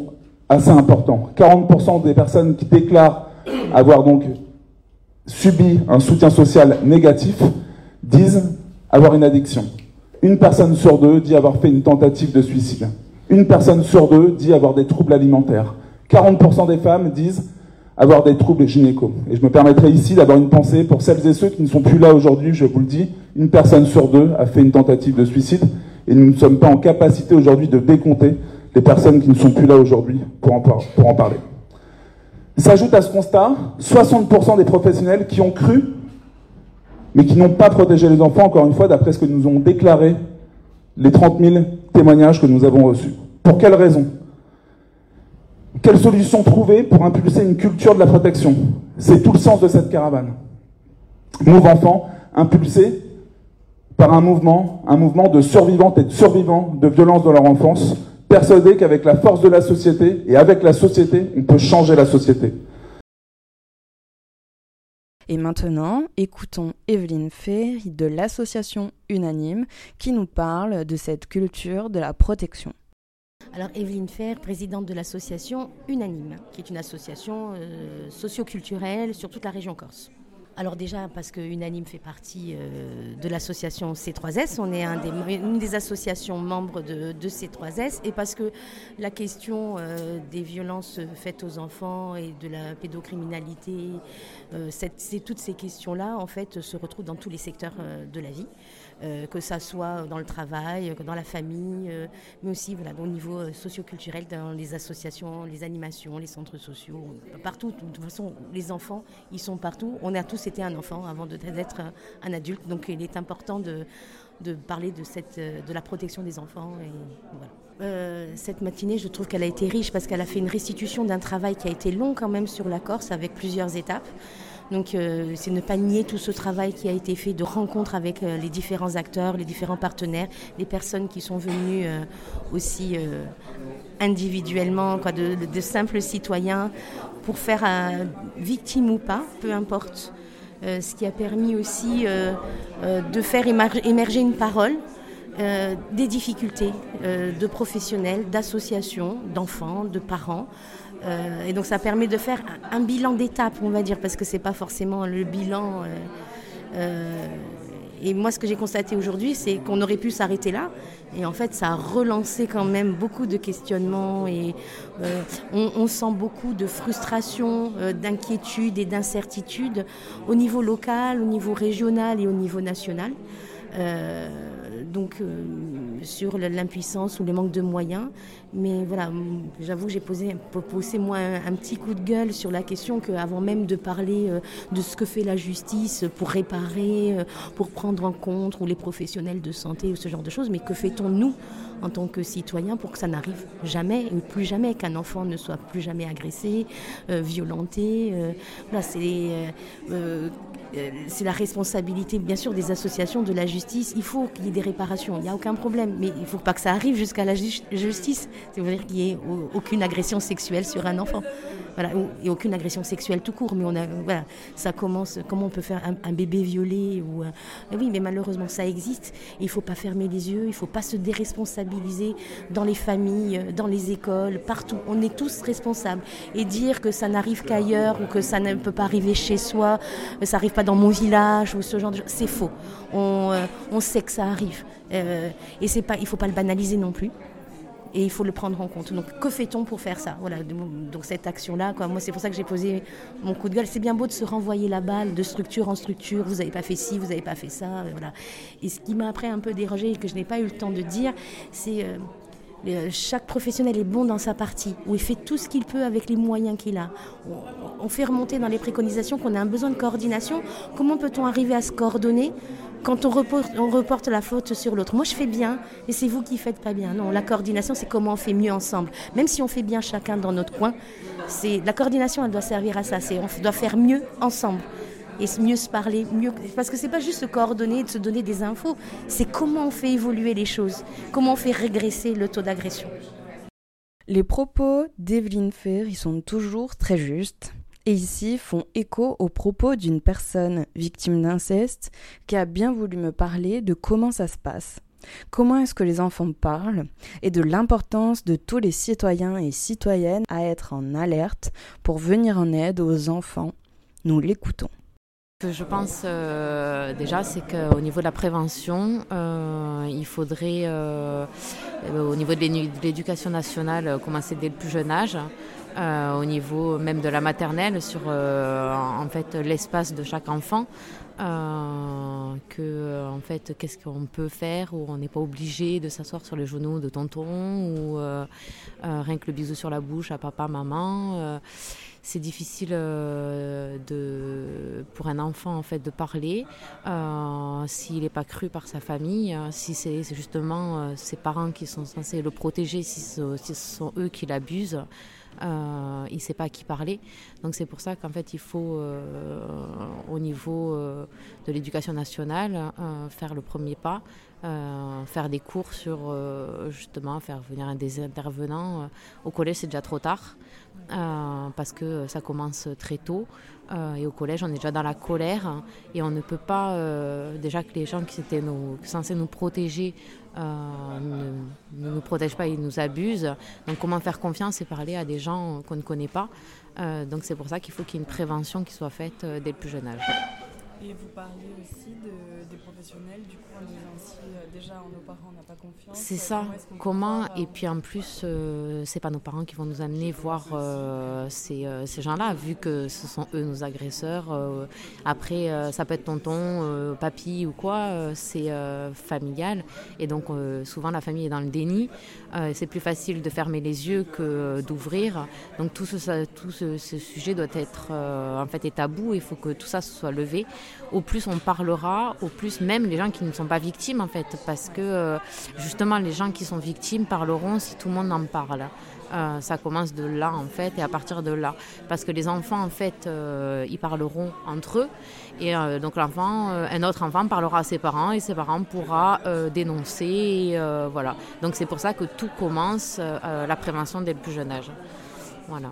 assez importants. 40% des personnes qui déclarent avoir donc subi un soutien social négatif disent avoir une addiction. Une personne sur deux dit avoir fait une tentative de suicide. Une personne sur deux dit avoir des troubles alimentaires. 40% des femmes disent avoir des troubles gynéco. Et je me permettrai ici d'avoir une pensée pour celles et ceux qui ne sont plus là aujourd'hui, je vous le dis. Une personne sur deux a fait une tentative de suicide et nous ne sommes pas en capacité aujourd'hui de décompter les personnes qui ne sont plus là aujourd'hui pour, pour en parler. S'ajoute à ce constat 60% des professionnels qui ont cru, mais qui n'ont pas protégé les enfants, encore une fois, d'après ce que nous ont déclaré les 30 000 témoignages que nous avons reçus. Pour quelles raisons Quelles solutions trouver pour impulser une culture de la protection? C'est tout le sens de cette caravane. Move Enfant, impulsé par un mouvement, un mouvement de survivantes et de survivants de violences dans leur enfance, persuadé qu'avec la force de la société et avec la société, on peut changer la société. Et maintenant, écoutons Evelyne Ferry de l'association Unanime qui nous parle de cette culture de la protection. Alors Evelyne Fer, présidente de l'association Unanime, qui est une association euh, socioculturelle sur toute la région Corse. Alors déjà parce que Unanime fait partie euh, de l'association C3S, on est une des associations membres de, C3S et parce que la question euh, des violences faites aux enfants et de la pédocriminalité, toutes ces questions-là en fait se retrouvent dans tous les secteurs de la vie. Euh, que ça soit dans le travail, dans la famille, euh, mais aussi voilà, au niveau euh, socioculturel, dans les associations, les animations, les centres sociaux, partout. De toute façon, les enfants, ils sont partout. On a tous été un enfant avant d'être un adulte, donc il est important de, de parler de, cette, de la protection des enfants. Et cette matinée, je trouve qu'elle a été riche parce qu'elle a fait une restitution d'un travail qui a été long quand même sur la Corse avec plusieurs étapes. Donc euh, c'est ne pas nier tout ce travail qui a été fait de rencontre avec euh, les différents acteurs, les différents partenaires, les personnes qui sont venues euh, aussi individuellement, quoi, de, simples citoyens, pour faire victime ou pas, peu importe. ce qui a permis aussi de faire émerger une parole des difficultés de professionnels, d'associations, d'enfants, de parents. Euh, et donc ça permet de faire un, bilan d'étape, on va dire, parce que c'est pas forcément le bilan. Euh, euh, et moi, ce que j'ai constaté aujourd'hui, c'est qu'on aurait pu s'arrêter là. Et en fait, ça a relancé quand même beaucoup de questionnements. Et on, on, sent beaucoup de frustration, d'inquiétude et d'incertitude au niveau local, au niveau régional et au niveau national. Donc sur l'impuissance ou le manque de moyens. Mais voilà, j'avoue j'ai posé, posé moi un, petit coup de gueule sur la question qu'avant même de parler euh, de ce que fait la justice pour réparer, euh, pour prendre en compte, ou les professionnels de santé ou ce genre de choses, mais que fait-on nous en tant que citoyens pour que ça n'arrive jamais, ou plus jamais, qu'un enfant ne soit plus jamais agressé, euh, violenté. c'est c'est la responsabilité, bien sûr, des associations, de la justice. Il faut qu'il y ait des réparations, il n'y a aucun problème. Mais il ne faut pas que ça arrive jusqu'à la justice. C'est-à-dire qu'il n'y ait aucune agression sexuelle sur un enfant. Voilà, et aucune agression sexuelle tout court. Mais on a, voilà, ça commence. Comment on peut faire un, bébé violé ou Oui, mais malheureusement, ça existe. Il ne faut pas fermer les yeux. Il ne faut pas se déresponsabiliser dans les familles, dans les écoles, partout. On est tous responsables. Et dire que ça n'arrive qu'ailleurs ou que ça ne peut pas arriver chez soi, ça n'arrive pas dans mon village ou ce genre c'est faux. On, euh, sait que ça arrive. Euh, et pas, il ne faut pas le banaliser non plus et il faut le prendre en compte. Donc que fait-on pour faire ça? Voilà, donc cette action-là, quoi. Moi, c'est pour ça que j'ai posé mon coup de gueule. C'est bien beau de se renvoyer la balle de structure en structure. Vous n'avez pas fait ci, vous n'avez pas fait ça, euh, voilà. Et ce qui m'a après un peu dérangé et que je n'ai pas eu le temps de dire, c'est euh, chaque professionnel est bon dans sa partie, où il fait tout ce qu'il peut avec les moyens qu'il a. On, fait remonter dans les préconisations qu'on a un besoin de coordination. Comment peut-on arriver à se coordonner quand on reporte, on reporte la faute sur l'autre? Moi, je fais bien, et c'est vous qui faites pas bien. Non, la coordination, c'est comment on fait mieux ensemble. Même si on fait bien chacun dans notre coin, c'est la coordination, elle doit servir à ça. C'est on doit faire mieux ensemble et mieux se parler, mieux parce que c'est pas juste se coordonner, de se donner des infos. C'est comment on fait évoluer les choses, comment on fait régresser le taux d'agression. Les propos d'Evelyne Fer, ils sont toujours très justes et ici font écho aux propos d'une personne victime d'inceste qui a bien voulu me parler de comment ça se passe. comment est-ce que les enfants parlent et de l'importance de tous les citoyens et citoyennes à être en alerte pour venir en aide aux enfants. Nous l'écoutons. Que je pense euh, déjà, c'est qu'au niveau de la prévention, euh, il faudrait, euh, au niveau de l'éducation nationale, commencer dès le plus jeune âge. au niveau même de la maternelle sur en fait l'espace de chaque enfant euh, que euh, en fait qu'est-ce qu'on peut faire où on n'est pas obligé de s'asseoir sur les genoux de tonton ou euh, rien que le bisou sur la bouche à papa maman c'est difficile de, pour un enfant en fait de parler s'il n'est pas cru par sa famille, si c'est justement ses parents qui sont censés le protéger, si, ce sont eux qui l'abusent. Euh, il ne sait pas à qui parler. Donc c'est pour ça qu'en fait il faut euh, au niveau euh, de l'éducation nationale faire le premier pas, faire des cours sur justement faire venir des intervenants. au collège c'est déjà trop tard parce que ça commence très tôt. et au collège, on est déjà dans la colère et on ne peut pas, déjà que les gens qui étaient censés nous protéger euh, ne, nous protègent pas, ils nous abusent. Donc comment faire confiance et parler à des gens qu'on ne connaît pas? Euh, donc c'est pour ça qu'il faut qu'il y ait une prévention qui soit faite euh, dès le plus jeune âge. Et vous parlez aussi des professionnels, du coup, en disant si euh, déjà nos parents n'ont pas confiance. C'est ça. Comment, Et puis en plus, euh, c'est pas nos parents qui vont nous amener voir euh, ces, ces gens-là, vu que ce sont eux nos agresseurs. après, ça peut être tonton, papy ou quoi, c'est familial. Et donc, souvent, la famille est dans le déni. c'est plus facile de fermer les yeux que d'ouvrir. Donc, tout ce, tout ce, ce sujet doit être en fait est tabou. Il faut que tout ça soit levé au plus on parlera, au plus même les gens qui ne sont pas victimes en fait, parce que euh, justement les gens qui sont victimes parleront si tout le monde en parle. Euh, ça commence de là en fait et à partir de là. Parce que les enfants en fait euh, ils parleront entre eux. Et donc l'enfant un autre enfant parlera à ses parents et ses parents pourra dénoncer voilà. Donc c'est pour ça que tout commence la prévention dès le plus jeune âge. Voilà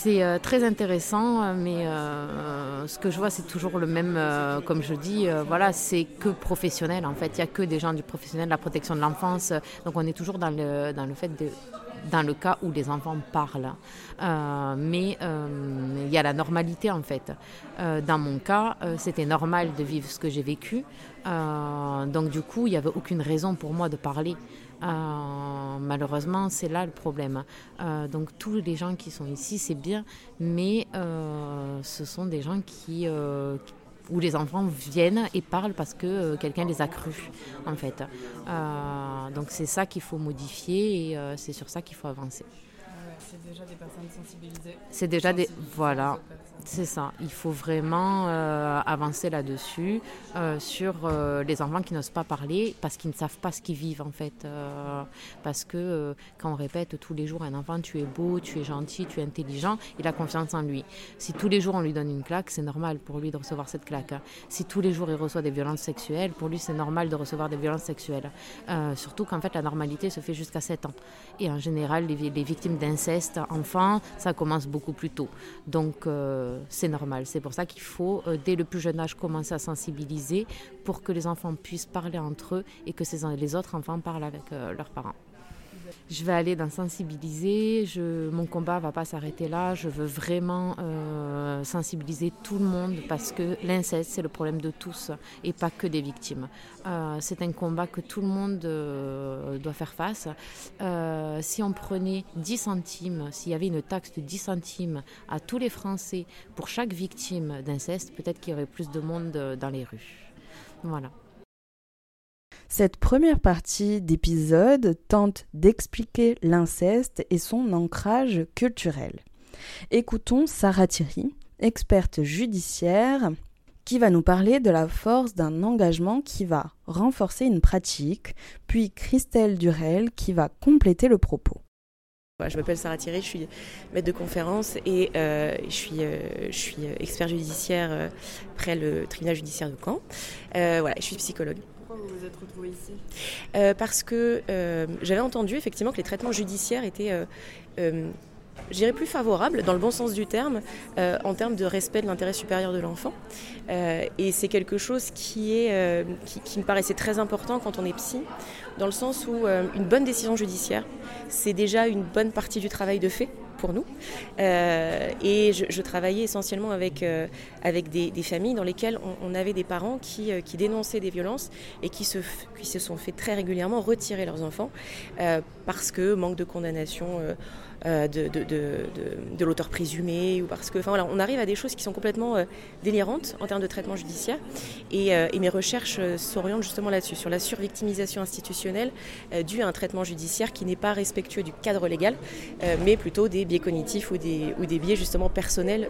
C'est euh, très intéressant, euh, mais euh, ce que je vois, c'est toujours le même, comme je dis, voilà, c'est que professionnel en fait. Il n'y a que des gens du professionnel la protection de l'enfance. Donc on est toujours dans le, dans le fait de dans le cas où les enfants parlent. mais il y a la normalité en fait. dans mon cas, c'était normal de vivre ce que j'ai vécu. donc du coup, il n'y avait aucune raison pour moi de parler. Euh, malheureusement, c'est là le problème. Euh, donc tous les gens qui sont ici, c'est bien, mais euh, ce sont des gens qui, où les enfants viennent et parlent parce que quelqu'un les a crus, en fait. donc c'est ça qu'il faut modifier et c'est sur ça qu'il faut avancer. c'est déjà des personnes sensibilisées. C'est déjà des voilà. C'est ça. Il faut vraiment euh, avancer là-dessus euh, sur euh, les enfants qui n'osent pas parler parce qu'ils ne savent pas ce qu'ils vivent en fait. parce que quand on répète tous les jours à un enfant tu es beau, tu es gentil, tu es intelligent, il a confiance en lui. Si tous les jours on lui donne une claque, c'est normal pour lui de recevoir cette claque. Si tous les jours il reçoit des violences sexuelles, pour lui c'est normal de recevoir des violences sexuelles. surtout qu'en fait la normalité se fait jusqu'à 7 ans. Et en général les, les victimes d'inceste enfants, ça commence beaucoup plus tôt. Donc c'est normal. C'est pour ça qu'il faut, euh, dès le plus jeune âge, commencer à sensibiliser pour que les enfants puissent parler entre eux et que les autres enfants parlent avec euh, leurs parents. Je vais aller dans sensibiliser. Je, mon combat va pas s'arrêter là. Je veux vraiment euh, sensibiliser tout le monde parce que l'inceste, c'est le problème de tous et pas que des victimes. Euh, c'est un combat que tout le monde euh, doit faire face. si on prenait 10 centimes, s'il y avait une taxe de 10 centimes à tous les Français pour chaque victime d'inceste, peut-être qu'il y aurait plus de monde dans les rues. Voilà. Cette première partie d'épisode tente d'expliquer l'inceste et son ancrage culturel. Écoutons Sarah Thierry, experte judiciaire, qui va nous parler de la force d'un engagement qui va renforcer une pratique, puis Christelle Durel qui va compléter le propos. Je m'appelle Sarah Thierry, je suis maître de conférence et euh, je, suis, euh, expert judiciaire euh, près le tribunal judiciaire de Caen. voilà, je suis psychologue vous vous êtes retrouvée ici euh, Parce que euh, j'avais entendu effectivement que les traitements judiciaires étaient euh, je dirais plus favorable, dans le bon sens du terme, en termes de respect de l'intérêt supérieur de l'enfant. et c'est quelque chose qui, est, qui, me paraissait très important quand on est psy, dans le sens où une bonne décision judiciaire, c'est déjà une bonne partie du travail de fait pour nous. Euh, et je, travaillais essentiellement avec, euh, des, familles dans lesquelles on, avait des parents qui, euh, qui, dénonçaient des violences et qui se sont fait très régulièrement retirer leurs enfants parce que manque de condamnation euh, de, de, de, l'auteur présumé, ou parce que, enfin voilà, on arrive à des choses qui sont complètement euh, délirantes en termes de traitement judiciaire. Et, euh, et mes recherches s'orientent justement là-dessus, sur la survictimisation institutionnelle due à un traitement judiciaire qui n'est pas respectueux du cadre légal, mais plutôt des biais cognitifs ou des, ou des biais justement personnels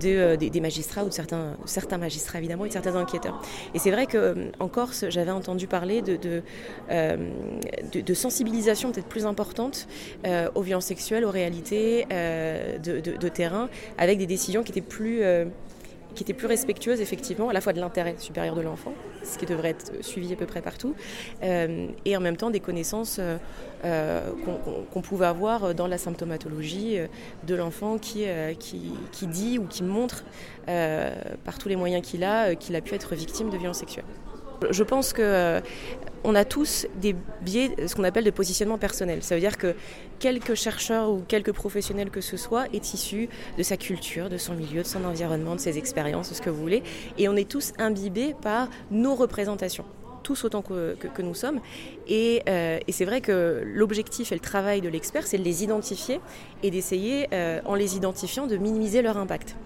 de, des, magistrats ou de certains, certains magistrats évidemment et de certains enquêteurs. Et c'est vrai qu'en Corse, j'avais entendu parler de, de, sensibilisation peut-être plus importante aux violences aux réalités euh, de, terrain, avec des décisions qui étaient plus euh, qui étaient plus respectueuses effectivement à la fois de l'intérêt supérieur de l'enfant, ce qui devrait être suivi à peu près partout, euh, et en même temps des connaissances qu'on pouvait avoir dans la symptomatologie de l'enfant qui, dit ou qui montre par tous les moyens qu'il a qu'il a pu être victime de violences sexuelles. Je pense que euh, on a tous des biais, ce qu'on appelle de positionnement personnel. Ça veut dire que quelque chercheur ou quelque professionnel que ce soit est issu de sa culture, de son milieu, de son environnement, de ses expériences, de ce que vous voulez. Et on est tous imbibés par nos représentations tous autant que, nous sommes. Euh, et, c'est vrai que l'objectif et le travail de l'expert, c'est de les identifier et d'essayer, euh, en les identifiant, de minimiser leur impact.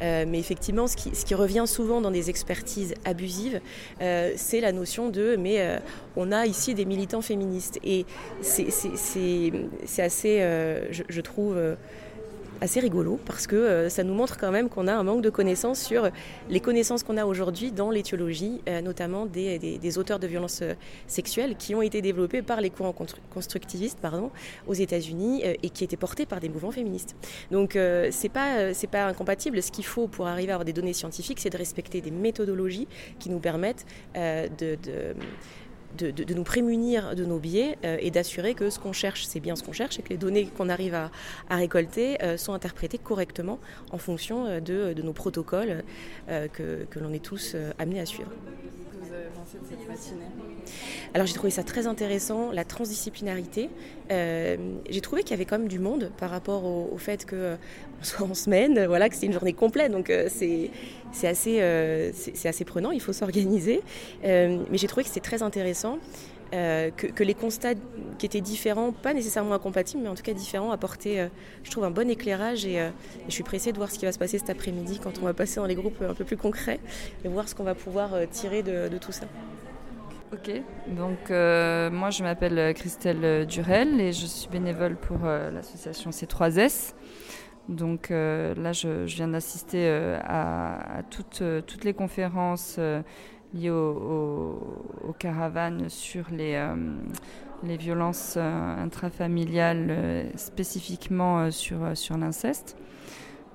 Euh, mais effectivement, ce qui, revient souvent dans des expertises abusives, c'est la notion de mais on a ici des militants féministes. Et c'est assez, je, trouve assez rigolo parce que euh, ça nous montre quand même qu'on a un manque de connaissances sur les connaissances qu'on a aujourd'hui dans l'éthiologie, euh, notamment des, auteurs de violences euh, sexuelles qui ont été développés par les courants constructivistes pardon, aux États-Unis et qui étaient portés par des mouvements féministes. Donc c'est pas c'est pas incompatible. Ce qu'il faut pour arriver à avoir des données scientifiques, c'est de respecter des méthodologies qui nous permettent de, nous prémunir de nos biais euh, et d'assurer que ce qu'on cherche, c'est bien ce qu'on cherche et que les données qu'on arrive à, récolter euh, sont interprétées correctement en fonction euh, de, nos protocoles que, l'on est tous amenés à suivre. De alors j'ai trouvé ça très intéressant, la transdisciplinarité. j'ai trouvé qu'il y avait quand même du monde par rapport au, fait qu'on *laughs* soit en semaine, voilà, que c'est une journée complète. Donc c'est c'est assez, euh, c'est assez prenant, il faut s'organiser. Euh, mais j'ai trouvé que c'était très intéressant. Euh, que, les constats qui étaient différents, pas nécessairement incompatibles, mais en tout cas différents, apportaient, je trouve, un bon éclairage. Et, je suis pressée de voir ce qui va se passer cet après-midi quand on va passer dans les groupes un peu plus concrets et voir ce qu'on va pouvoir tirer de, tout ça. Ok, donc moi je m'appelle Christelle Durel et je suis bénévole pour l'association C3S. Donc euh, là, je, viens d'assister euh, à, euh, toutes, les conférences liées aux caravanes sur les, les violences intrafamiliales, spécifiquement sur, sur l'inceste.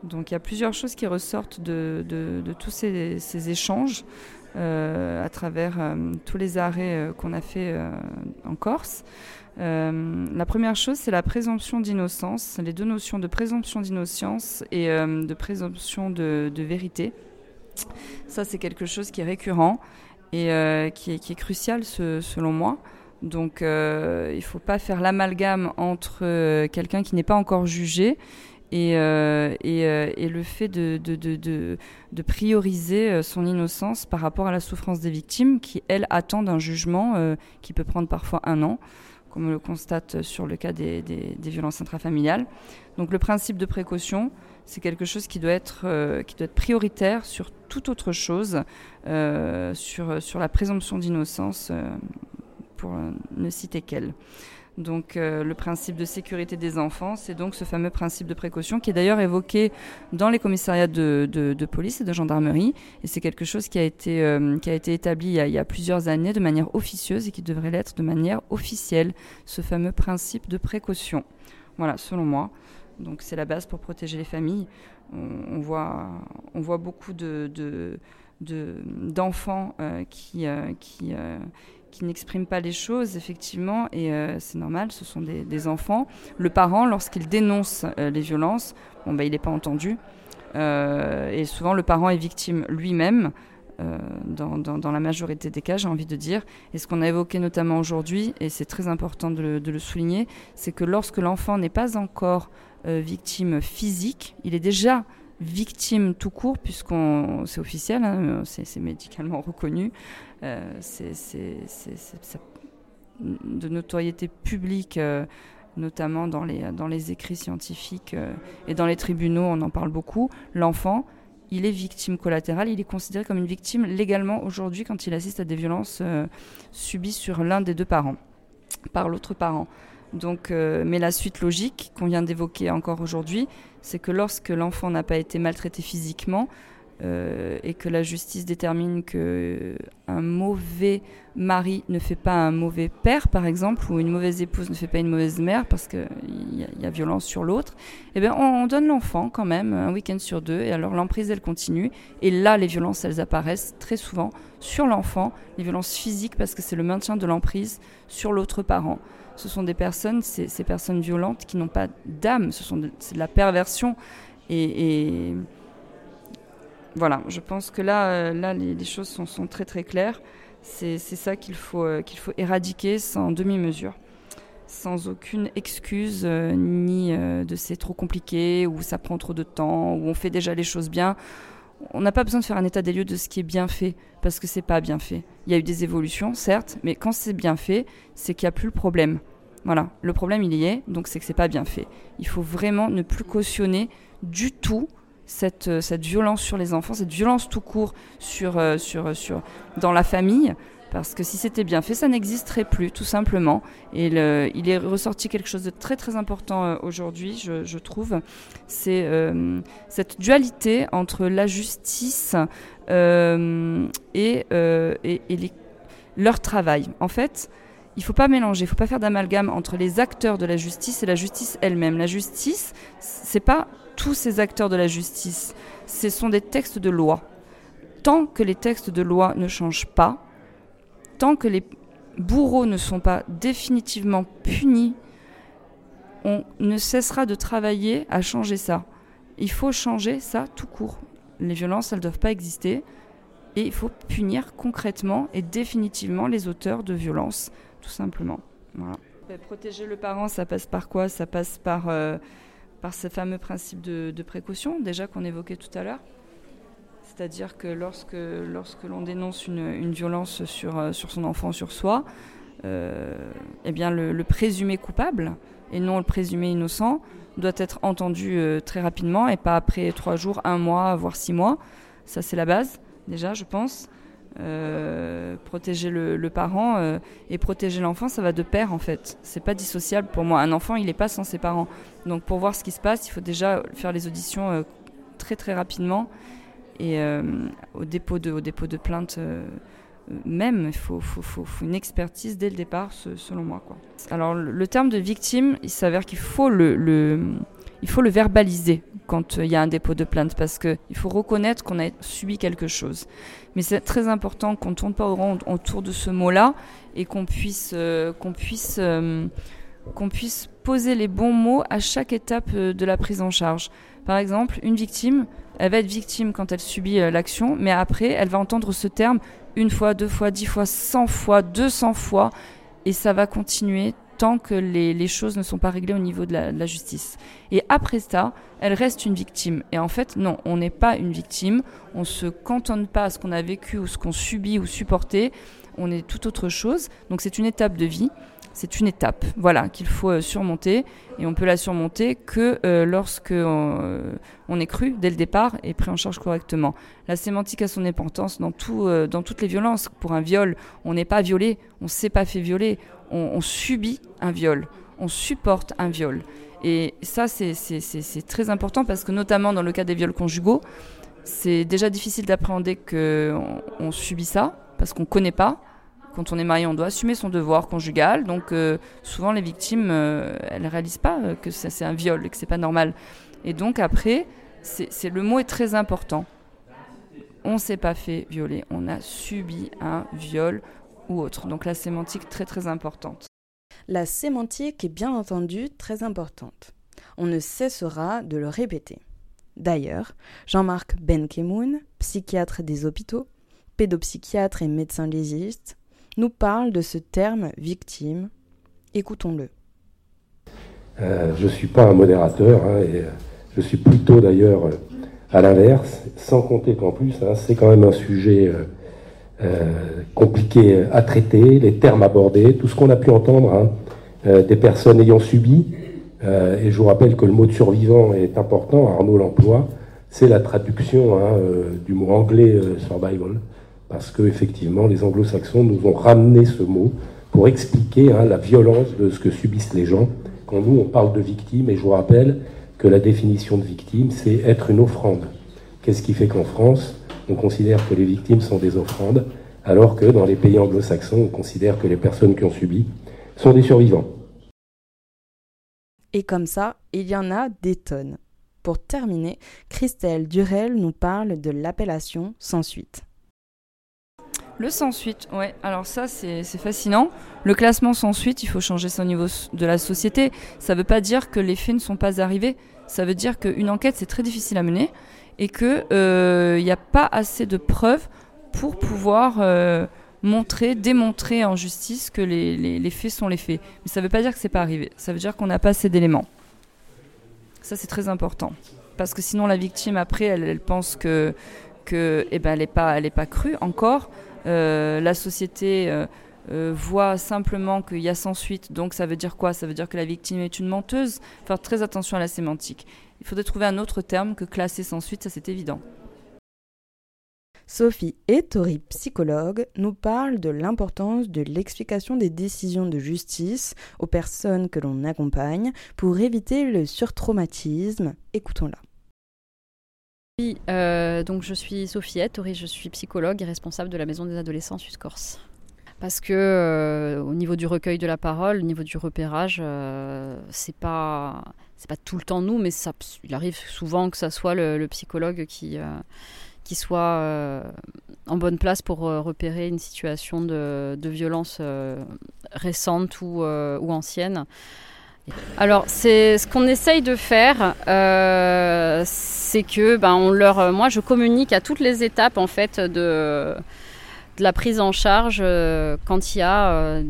Donc il y a plusieurs choses qui ressortent de, de, tous ces, échanges à travers tous les arrêts qu'on a fait en Corse. Euh, la première chose, c'est la présomption d'innocence, les deux notions de présomption d'innocence et euh, de présomption de, vérité. Ça, c'est quelque chose qui est récurrent et euh, qui, est, crucial selon moi. Donc, il ne faut pas faire l'amalgame entre quelqu'un qui n'est pas encore jugé et, le fait de, de, prioriser son innocence par rapport à la souffrance des victimes qui, elles, attendent un jugement qui peut prendre parfois un an comme on le constate sur le cas des, violences intrafamiliales. Donc le principe de précaution, c'est quelque chose qui doit être, euh, qui doit être prioritaire sur toute autre chose, euh, sur, sur la présomption d'innocence, euh, pour ne citer qu'elle. Donc le principe de sécurité des enfants, c'est donc ce fameux principe de précaution qui est d'ailleurs évoqué dans les commissariats de, police et de gendarmerie. Et c'est quelque chose qui a été, qui a été établi il y a, plusieurs années de manière officieuse et qui devrait l'être de manière officielle, ce fameux principe de précaution. Voilà, selon moi. Donc c'est la base pour protéger les familles. On, voit, on voit beaucoup de, d'enfants euh, qui, qui qui n'expriment pas les choses, effectivement, et c'est normal, ce sont des, enfants. Le parent, lorsqu'il dénonce les violences, bon, bah, il n'est pas entendu. et souvent, le parent est victime lui-même. Dans, dans, la majorité des cas, j'ai envie de dire. Et ce qu'on a évoqué notamment aujourd'hui, et c'est très important de le, souligner, c'est que lorsque l'enfant n'est pas encore victime physique, il est déjà victime tout court, puisqu'on c'est officiel, hein, c'est médicalement *laughs* reconnu, euh, c'est de notoriété publique, euh, notamment dans les, dans les écrits scientifiques euh, et dans les tribunaux, on en parle beaucoup. L'enfant, il est victime collatérale, il est considéré comme une victime légalement aujourd'hui quand il assiste à des violences subies sur l'un des deux parents, par l'autre parent. Donc, mais la suite logique qu'on vient d'évoquer encore aujourd'hui, c'est que lorsque l'enfant n'a pas été maltraité physiquement euh, et que la justice détermine que un mauvais mari ne fait pas un mauvais père, par exemple, ou une mauvaise épouse ne fait pas une mauvaise mère parce qu'il y, a violence sur l'autre, eh bien, on, donne l'enfant quand même un week-end sur deux, et alors l'emprise, elle continue. Et là, les violences, elles apparaissent très souvent sur l'enfant, les violences physiques, parce que c'est le maintien de l'emprise sur l'autre parent ce sont des personnes, ces, personnes violentes qui n'ont pas d'âme, ce sont c'est de la perversion. Et, voilà, je pense que là, euh, là les, choses sont, très très claires. C'est, ça qu'il faut, euh, qu'il faut éradiquer sans demi-mesure, sans aucune excuse, euh, ni de c'est trop compliqué, ou ça prend trop de temps, ou on fait déjà les choses bien on n'a pas besoin de faire un état des lieux de ce qui est bien fait, parce que c'est pas bien fait. Il y a eu des évolutions, certes, mais quand c'est bien fait, c'est qu'il n'y a plus le problème. Voilà, le problème il y est, donc c'est que c'est pas bien fait. Il faut vraiment ne plus cautionner du tout cette, euh, cette violence sur les enfants, cette violence tout court sur, euh, sur, sur, dans la famille, parce que si c'était bien fait, ça n'existerait plus, tout simplement. Et il est ressorti quelque chose de très très important euh, aujourd'hui, je, trouve. C'est cette dualité entre la justice et, et, leur travail. En fait, il ne faut pas mélanger, il ne faut pas faire d'amalgame entre les acteurs de la justice et la justice elle-même. La justice, ce n'est pas tous ces acteurs de la justice, ce sont des textes de loi. Tant que les textes de loi ne changent pas, tant que les bourreaux ne sont pas définitivement punis, on ne cessera de travailler à changer ça. Il faut changer ça tout court. Les violences, elles ne doivent pas exister. Et il faut punir concrètement et définitivement les auteurs de violences tout simplement. Bah, protéger le parent, ça passe par quoi? Ça passe par, euh, par ce fameux principe de, précaution, déjà qu'on évoquait tout à l'heure. C'est-à-dire que lorsque, lorsque l'on dénonce une, violence sur, euh, sur son enfant, sur soi, euh, eh bien le, présumé coupable et non le présumé innocent doit être entendu très rapidement et pas après trois jours, un mois, voire six mois. Ça, c'est la base, déjà, je pense. Euh, protéger le, parent euh, et protéger l'enfant, ça va de pair en fait. C'est pas dissociable pour moi. Un enfant, il n'est pas sans ses parents. Donc pour voir ce qui se passe, il faut déjà faire les auditions euh, très très rapidement et au dépôt de au dépôt de plainte. même, il faut, une expertise dès le départ, selon moi. Alors, le, terme de victime, il s'avère qu'il faut le, il faut le verbaliser quand il y a un dépôt de plainte parce qu'il faut reconnaître qu'on a subi quelque chose. Mais c'est très important qu'on ne tourne pas autour de ce mot-là et qu'on puisse, euh, puisse, euh, qu'on puisse poser les bons mots à chaque étape euh, de la prise en charge. Par exemple, une victime, elle va être victime quand elle subit l'action, mais après, elle va entendre ce terme une fois, deux fois, dix fois, cent fois, deux cents fois, et ça va continuer tant que les, choses ne sont pas réglées au niveau de la, justice. Et après ça, elle reste une victime. Et en fait, non, on n'est pas une victime. On se cantonne pas à ce qu'on a vécu ou ce qu'on subit ou supporté. On est tout autre chose. Donc c'est une étape de vie. C'est une étape, voilà, qu'il faut euh, surmonter. Et on peut la surmonter que euh, lorsque euh, on est cru dès le départ et pris en charge correctement. La sémantique a son importance dans, tout, dans toutes les violences. Pour un viol, on n'est pas violé, on ne s'est pas fait violer on, subit un viol, on supporte un viol. Et ça, c'est très important parce que notamment dans le cas des viols conjugaux, c'est déjà difficile d'appréhender qu'on on subit ça parce qu'on ne connaît pas. Quand on est marié, on doit assumer son devoir conjugal. Donc euh, souvent, les victimes, euh, elles ne réalisent pas euh, que c'est un viol et que c'est pas normal. Et donc après, le mot est très important. On s'est pas fait violer, on a subi un viol ou autre. Donc la sémantique très très importante. La sémantique est bien entendu très importante. On ne cessera de le répéter. D'ailleurs, Jean-Marc Benkemoun, psychiatre des hôpitaux, pédopsychiatre et médecin légiste, nous parle de ce terme victime. Écoutons-le. Euh, je ne suis pas un modérateur, hein, et euh, je suis plutôt d'ailleurs euh, à l'inverse, sans compter qu'en plus, hein, c'est quand même un sujet compliqué à traiter, les termes abordés, tout ce qu'on a pu entendre hein, des personnes ayant subi. et je vous rappelle que le mot de survivant est important, Arnaud l'emploie, c'est la traduction du mot anglais survival parce que effectivement les anglo-saxons nous ont ramené ce mot pour expliquer hein, la violence de ce que subissent les gens. Quand nous on parle de victime, et je vous rappelle que la définition de victime, c'est être une offrande. Qu'est-ce qui fait qu'en France, on considère que les victimes sont des offrandes, alors que dans les pays anglo-saxons, on considère que les personnes qui ont subi sont des survivants. Et comme ça, il y en a des tonnes. Pour terminer, Christelle Durel nous parle de l'appellation sans suite. Le sans suite, ouais. Alors ça, c'est fascinant. Le classement sans suite, il faut changer ça au niveau de la société. Ça ne veut pas dire que les faits ne sont pas arrivés. Ça veut dire qu'une enquête, c'est très difficile à mener et qu'il n'y euh, a pas assez de preuves pour pouvoir euh, montrer, démontrer en justice que les, faits sont les faits. Mais ça ne veut pas dire que c'est pas arrivé. Ça veut dire qu'on n'a pas assez d'éléments. Ça, c'est très important. Parce que sinon, la victime, après, elle, pense que, eh ben, elle n'est pas, elle pas crue encore. Euh, la société euh, voit simplement qu'il y a sans suite, donc ça veut dire quoi? Ça veut dire que la victime est une menteuse? Faire très attention à la sémantique. Il faudrait trouver un autre terme que classer sans suite, ça c'est évident. Sophie Ettori, psychologue, nous parle de l'importance de l'explication des décisions de justice aux personnes que l'on accompagne pour éviter le surtraumatisme. Écoutons-la. Oui, euh, donc je suis Sophiette, je suis psychologue et responsable de la Maison des Adolescents Suisse-Corse. Parce que euh, au niveau du recueil de la parole, au niveau du repérage, euh, c'est pas c'est pas tout le temps nous, mais ça, il arrive souvent que ça soit le, psychologue qui qui soit en bonne place pour repérer une situation de, de violence récente ou, ou ancienne. Alors, c'est ce qu'on essaye de faire, euh, c'est que ben, on leur, moi, je communique à toutes les étapes en fait de, la prise en charge euh, quand il y a euh,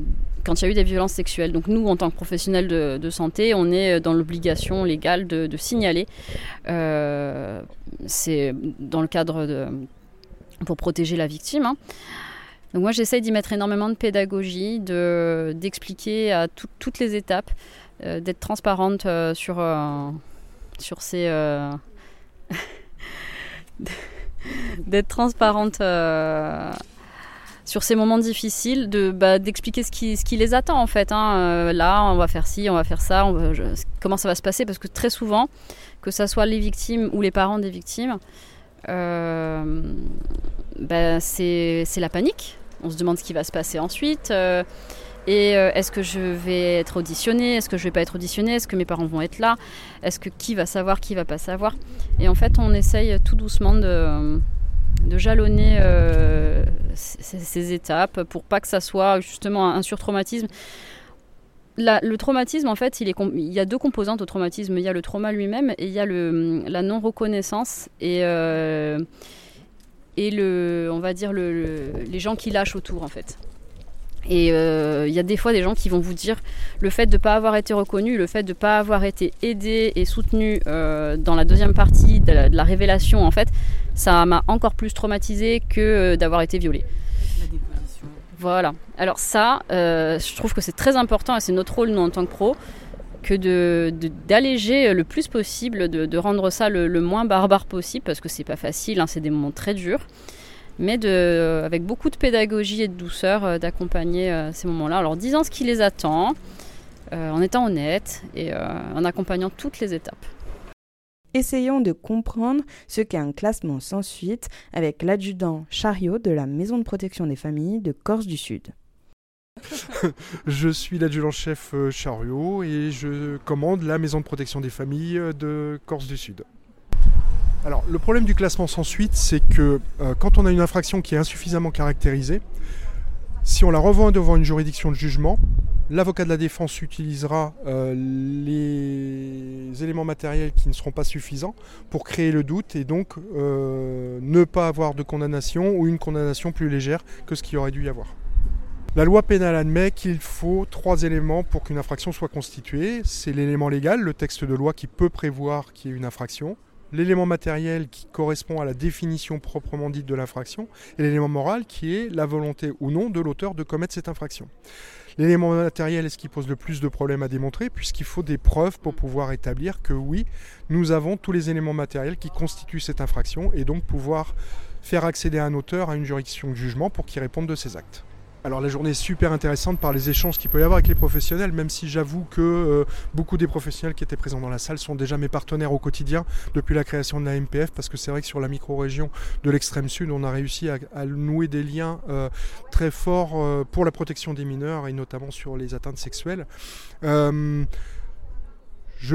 quand il y a eu des violences sexuelles. Donc nous, en tant que professionnels de, santé, on est dans l'obligation légale de, signaler. c'est dans le cadre de pour protéger la victime. Hein. Donc moi, j'essaye d'y mettre énormément de pédagogie, de d'expliquer à toutes les étapes. Euh, d'être transparente euh, sur, euh, sur ces. *laughs* d'être transparente sur ces moments difficiles, de bah, d'expliquer ce qui, ce qui les attend en fait. Hein. là, on va faire ci, on va faire ça, comment ça va se passer, parce que très souvent, que ce soit les victimes ou les parents des victimes, bah, c'est la panique. On se demande ce qui va se passer ensuite. Et euh, est-ce que je vais être auditionnée? Est-ce que je vais pas être auditionnée? Est-ce que mes parents vont être là? Est-ce que qui va savoir Qui va pas savoir? Et en fait, on essaye tout doucement de, de jalonner euh, ces, étapes pour pas que ça soit justement un surtraumatisme. le traumatisme, en fait, il, y a deux composantes au traumatisme. Il y a le trauma lui-même et il y a la non-reconnaissance et, euh, et le, on va dire le, les gens qui lâchent autour, en fait. Et euh, il y a des fois des gens qui vont vous dire le fait de ne pas avoir été reconnu, le fait de ne pas avoir été aidé et soutenu euh, dans la deuxième partie de la, révélation, en fait, ça m'a encore plus traumatisé que euh, d'avoir été violée. Voilà. Alors ça, je trouve que c'est très important et c'est notre rôle, nous, en tant que pro, que d'alléger de, le plus possible, de, rendre ça le, moins barbare possible, parce que c'est pas facile, hein, c'est des moments très durs mais de, avec beaucoup de pédagogie et de douceur, euh, d'accompagner euh, ces moments-là. Alors disant ce qui les attend, euh, en étant honnête et en accompagnant toutes les étapes. Essayons de comprendre ce qu'est un classement sans suite avec l'adjudant Chariot de la Maison de protection des familles de Corse du Sud. *laughs* je suis l'adjudant-chef Chariot et je commande la Maison de protection des familles de Corse du Sud. Alors, le problème du classement sans suite, c'est que euh, quand on a une infraction qui est insuffisamment caractérisée, Si on la revoit devant une juridiction de jugement, l'avocat de la défense utilisera euh, les éléments matériels qui ne seront pas suffisants pour créer le doute et donc euh, ne pas avoir de condamnation ou une condamnation plus légère que ce qu'il aurait dû y avoir. La loi pénale admet qu'il faut trois éléments pour qu'une infraction soit constituée. C'est l'élément légal, le texte de loi qui peut prévoir qu'il y ait une infraction l'élément matériel qui correspond à la définition proprement dite de l'infraction, et l'élément moral qui est la volonté ou non de l'auteur de commettre cette infraction. L'élément matériel est ce qui pose le plus de problèmes à démontrer, puisqu'il faut des preuves pour pouvoir établir que oui, nous avons tous les éléments matériels qui constituent cette infraction, et donc pouvoir faire accéder un auteur à une juridiction de jugement pour qu'il réponde de ses actes. Alors la journée est super intéressante par les échanges qu'il peut y avoir avec les professionnels, même si j'avoue que euh, beaucoup des professionnels qui étaient présents dans la salle sont déjà mes partenaires au quotidien depuis la création de la MPF, parce que c'est vrai que sur la micro-région de l'extrême sud, on a réussi à, nouer des liens euh, très forts euh, pour la protection des mineurs et notamment sur les atteintes sexuelles. je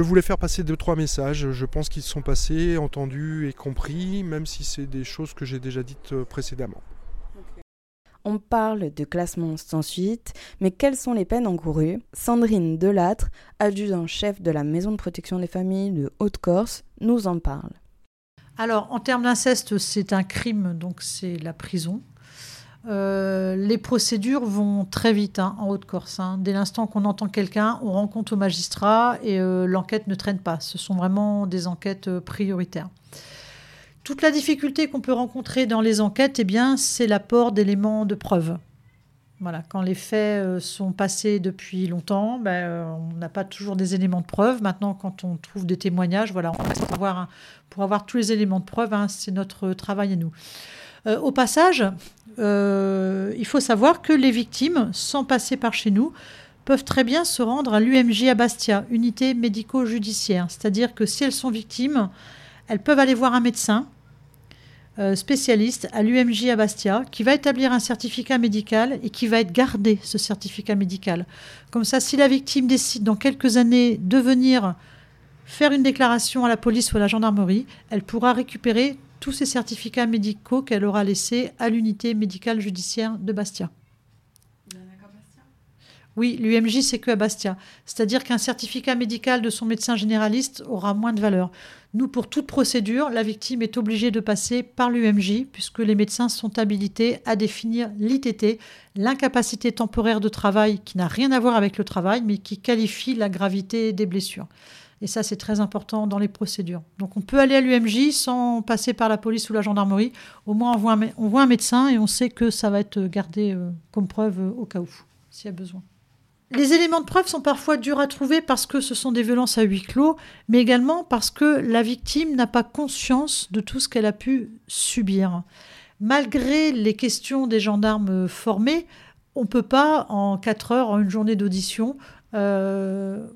voulais faire passer deux trois messages. Je pense qu'ils sont passés, entendus et compris, même si c'est des choses que j'ai déjà dites précédemment. On parle de classement sans suite, mais quelles sont les peines encourues? Sandrine Delattre, adjudant-chef de la Maison de protection des familles de Haute-Corse, nous en parle. Alors, en termes d'inceste, c'est un crime, donc c'est la prison. Euh, les procédures vont très vite hein, en Haute-Corse. Hein. Dès l'instant qu'on entend quelqu'un, on rencontre au magistrat et euh, l'enquête ne traîne pas. Ce sont vraiment des enquêtes euh, prioritaires. Toute la difficulté qu'on peut rencontrer dans les enquêtes, eh bien, c'est l'apport d'éléments de preuve. Voilà, quand les faits euh, sont passés depuis longtemps, ben, euh, on n'a pas toujours des éléments de preuve. Maintenant, quand on trouve des témoignages, voilà, pour avoir, pour avoir tous les éléments de preuve, hein, c'est notre travail à nous. Euh, au passage, il faut savoir que les victimes, sans passer par chez nous, peuvent très bien se rendre à l'UMJ à Bastia, unité médico-judiciaire. C'est-à-dire que si elles sont victimes, elles peuvent aller voir un médecin spécialiste à l'UMJ à Bastia qui va établir un certificat médical et qui va être gardé, ce certificat médical. Comme ça, si la victime décide dans quelques années de venir faire une déclaration à la police ou à la gendarmerie, elle pourra récupérer tous ces certificats médicaux qu'elle aura laissés à l'unité médicale judiciaire de Bastia. Oui, l'UMJ, c'est que à Bastia. C'est-à-dire qu'un certificat médical de son médecin généraliste aura moins de valeur. Nous, pour toute procédure, la victime est obligée de passer par l'UMJ, puisque les médecins sont habilités à définir l'ITT, l'incapacité temporaire de travail, qui n'a rien à voir avec le travail, mais qui qualifie la gravité des blessures. Et ça, c'est très important dans les procédures. Donc on peut aller à l'UMJ sans passer par la police ou la gendarmerie. Au moins, on voit un, médecin et on sait que ça va être gardé euh, comme preuve euh, au cas où, s'il y a besoin. Les éléments de preuve sont parfois durs à trouver parce que ce sont des violences à huis clos, mais également parce que la victime n'a pas conscience de tout ce qu'elle a pu subir. Malgré les questions des gendarmes formés, on ne peut pas, en 4 heures, en une journée d'audition, euh,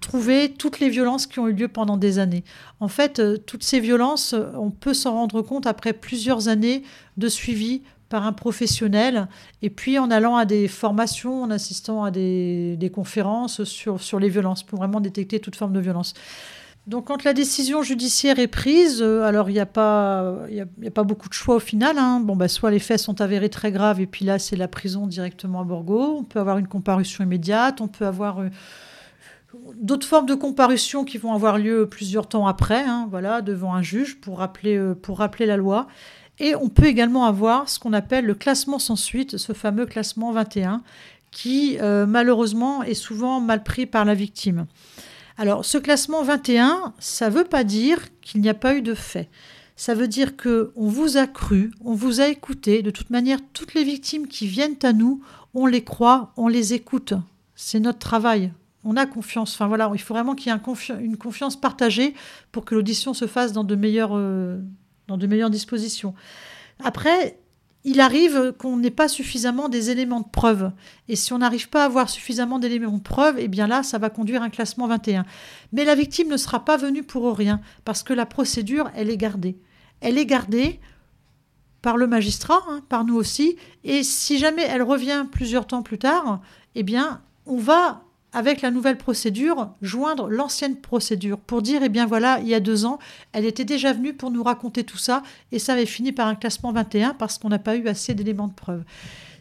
trouver toutes les violences qui ont eu lieu pendant des années. En fait, euh, toutes ces violences, on peut s'en rendre compte après plusieurs années de suivi par un professionnel, et puis en allant à des formations, en assistant à des, conférences sur, sur les violences, pour vraiment détecter toute forme de violence. Donc quand la décision judiciaire est prise, euh, alors il n'y a, pas, a, a pas beaucoup de choix au final. Hein. Bon, bah, soit les faits sont avérés très graves, et puis là c'est la prison directement à Borgo, on peut avoir une comparution immédiate, on peut avoir... Euh, d'autres formes de comparution qui vont avoir lieu plusieurs temps après, hein, voilà, devant un juge pour rappeler, euh, pour rappeler la loi. Et on peut également avoir ce qu'on appelle le classement sans suite, ce fameux classement 21, qui euh, malheureusement est souvent mal pris par la victime. Alors ce classement 21, ça ne veut pas dire qu'il n'y a pas eu de fait. Ça veut dire que on vous a cru, on vous a écouté. De toute manière, toutes les victimes qui viennent à nous, on les croit, on les écoute. C'est notre travail. On a confiance. Enfin voilà, il faut vraiment qu'il y ait une confiance partagée pour que l'audition se fasse dans de meilleures, euh, dans de meilleures dispositions. Après, il arrive qu'on n'ait pas suffisamment des éléments de preuve. Et si on n'arrive pas à avoir suffisamment d'éléments de preuve, eh bien là, ça va conduire à un classement 21. Mais la victime ne sera pas venue pour rien, parce que la procédure, elle est gardée. Elle est gardée par le magistrat, hein, par nous aussi. Et si jamais elle revient plusieurs temps plus tard, eh bien, on va avec la nouvelle procédure, joindre l'ancienne procédure pour dire, eh bien voilà, il y a deux ans, elle était déjà venue pour nous raconter tout ça et ça avait fini par un classement 21 parce qu'on n'a pas eu assez d'éléments de preuve.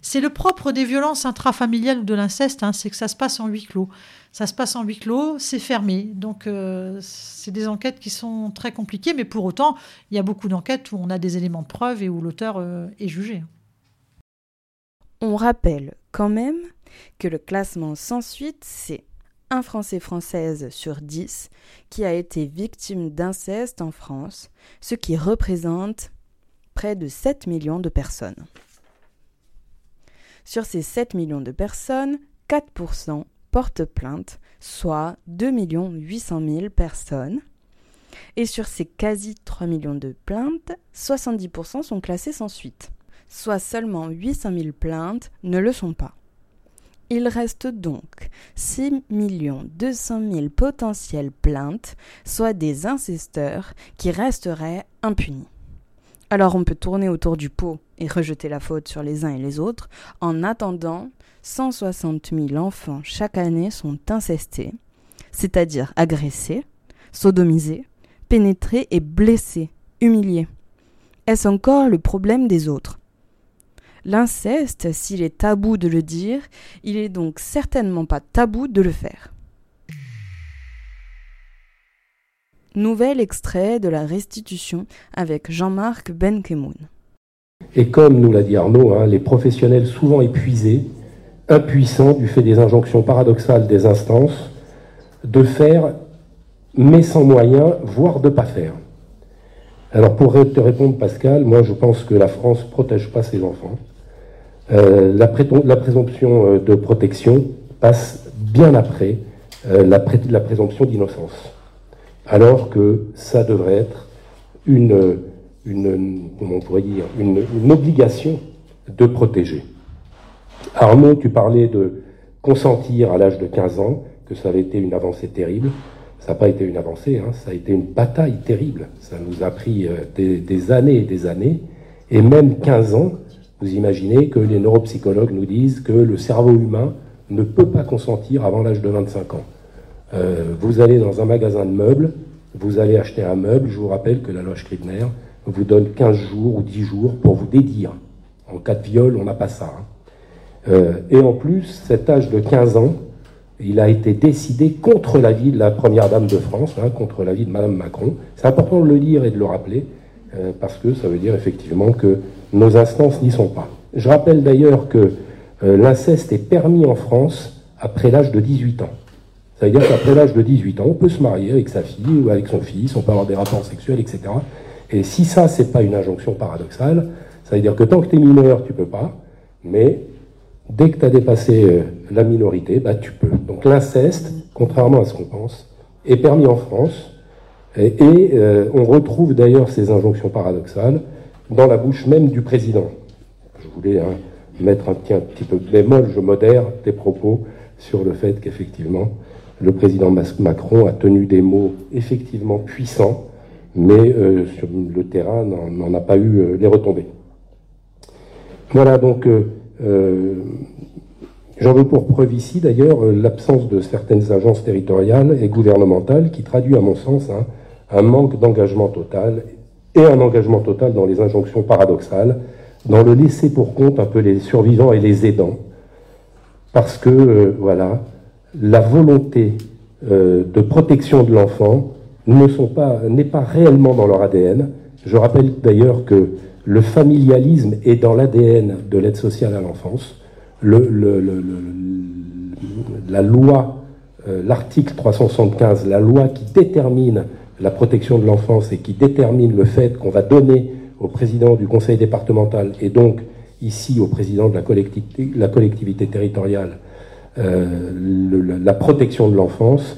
C'est le propre des violences intrafamiliales ou de l'inceste, hein, c'est que ça se passe en huis clos. Ça se passe en huis clos, c'est fermé. Donc, euh, c'est des enquêtes qui sont très compliquées, mais pour autant, il y a beaucoup d'enquêtes où on a des éléments de preuve et où l'auteur euh, est jugé. On rappelle quand même que le classement sans suite, c'est un Français française sur 10 qui a été victime d'inceste en France, ce qui représente près de 7 millions de personnes. Sur ces 7 millions de personnes, 4% portent plainte, soit 2 800 000 personnes. Et sur ces quasi 3 millions de plaintes, 70% sont classées sans suite, soit seulement 800 000 plaintes ne le sont pas. Il reste donc 6 200 000 potentielles plaintes, soit des incesteurs qui resteraient impunis. Alors on peut tourner autour du pot et rejeter la faute sur les uns et les autres. En attendant, 160 000 enfants chaque année sont incestés, c'est-à-dire agressés, sodomisés, pénétrés et blessés, humiliés. Est-ce encore le problème des autres? L'inceste, s'il est tabou de le dire, il est donc certainement pas tabou de le faire. Nouvel extrait de la restitution avec Jean-Marc Benkemoun. Et comme nous l'a dit Arnaud, hein, les professionnels souvent épuisés, impuissants du fait des injonctions paradoxales des instances, de faire mais sans moyens, voire de ne pas faire. Alors pour te répondre Pascal, moi je pense que la France ne protège pas ses enfants. Euh, la, présomption euh, de protection passe bien après euh, la, présomption d'innocence. Alors que ça devrait être une, on pourrait dire, une, obligation de protéger. Arnaud, tu parlais de consentir à l'âge de 15 ans, que ça avait été une avancée terrible. Ça n'a pas été une avancée, hein, ça a été une bataille terrible. Ça nous a pris des, des années et des années. Et même 15 ans, vous imaginez que les neuropsychologues nous disent que le cerveau humain ne peut pas consentir avant l'âge de 25 ans. Euh, vous allez dans un magasin de meubles, vous allez acheter un meuble, je vous rappelle que la loi Scribner vous donne 15 jours ou 10 jours pour vous dédire. En cas de viol, on n'a pas ça. Hein. Euh, et en plus, cet âge de 15 ans, il a été décidé contre l'avis de la première dame de France, hein, contre l'avis de Madame Macron. C'est important de le dire et de le rappeler, euh, parce que ça veut dire effectivement que nos instances n'y sont pas. Je rappelle d'ailleurs que euh, l'inceste est permis en France après l'âge de 18 ans. Ça veut dire qu'après l'âge de 18 ans, on peut se marier avec sa fille ou avec son fils, on peut avoir des rapports sexuels, etc. Et si ça, c'est pas une injonction paradoxale, ça veut dire que tant que tu es mineur, tu peux pas, mais dès que tu as dépassé euh, la minorité, bah, tu peux. Donc l'inceste, contrairement à ce qu'on pense, est permis en France, et, euh, on retrouve d'ailleurs ces injonctions paradoxales dans la bouche même du président. Je voulais hein, mettre un petit, peu de bémol, je modère tes propos sur le fait qu'effectivement, le président Macron a tenu des mots effectivement puissants, mais euh, sur le terrain n'en a pas eu euh, les retombées. Voilà, donc euh, j'en veux pour preuve ici d'ailleurs l'absence de certaines agences territoriales et gouvernementales qui traduit à mon sens hein, un manque d'engagement total et un engagement total dans les injonctions paradoxales, dans le laisser pour compte un peu les survivants et les aidants, parce que, euh, voilà, la volonté euh, de protection de l'enfant n'est pas, réellement dans leur ADN. Je rappelle d'ailleurs que le familialisme est dans l'ADN de l'aide sociale à l'enfance. la loi, euh, l'article 375, la loi qui détermine la protection de l'enfance et qui détermine le fait qu'on va donner au président du conseil départemental et donc ici au président de la collectivité, territoriale euh, la protection de l'enfance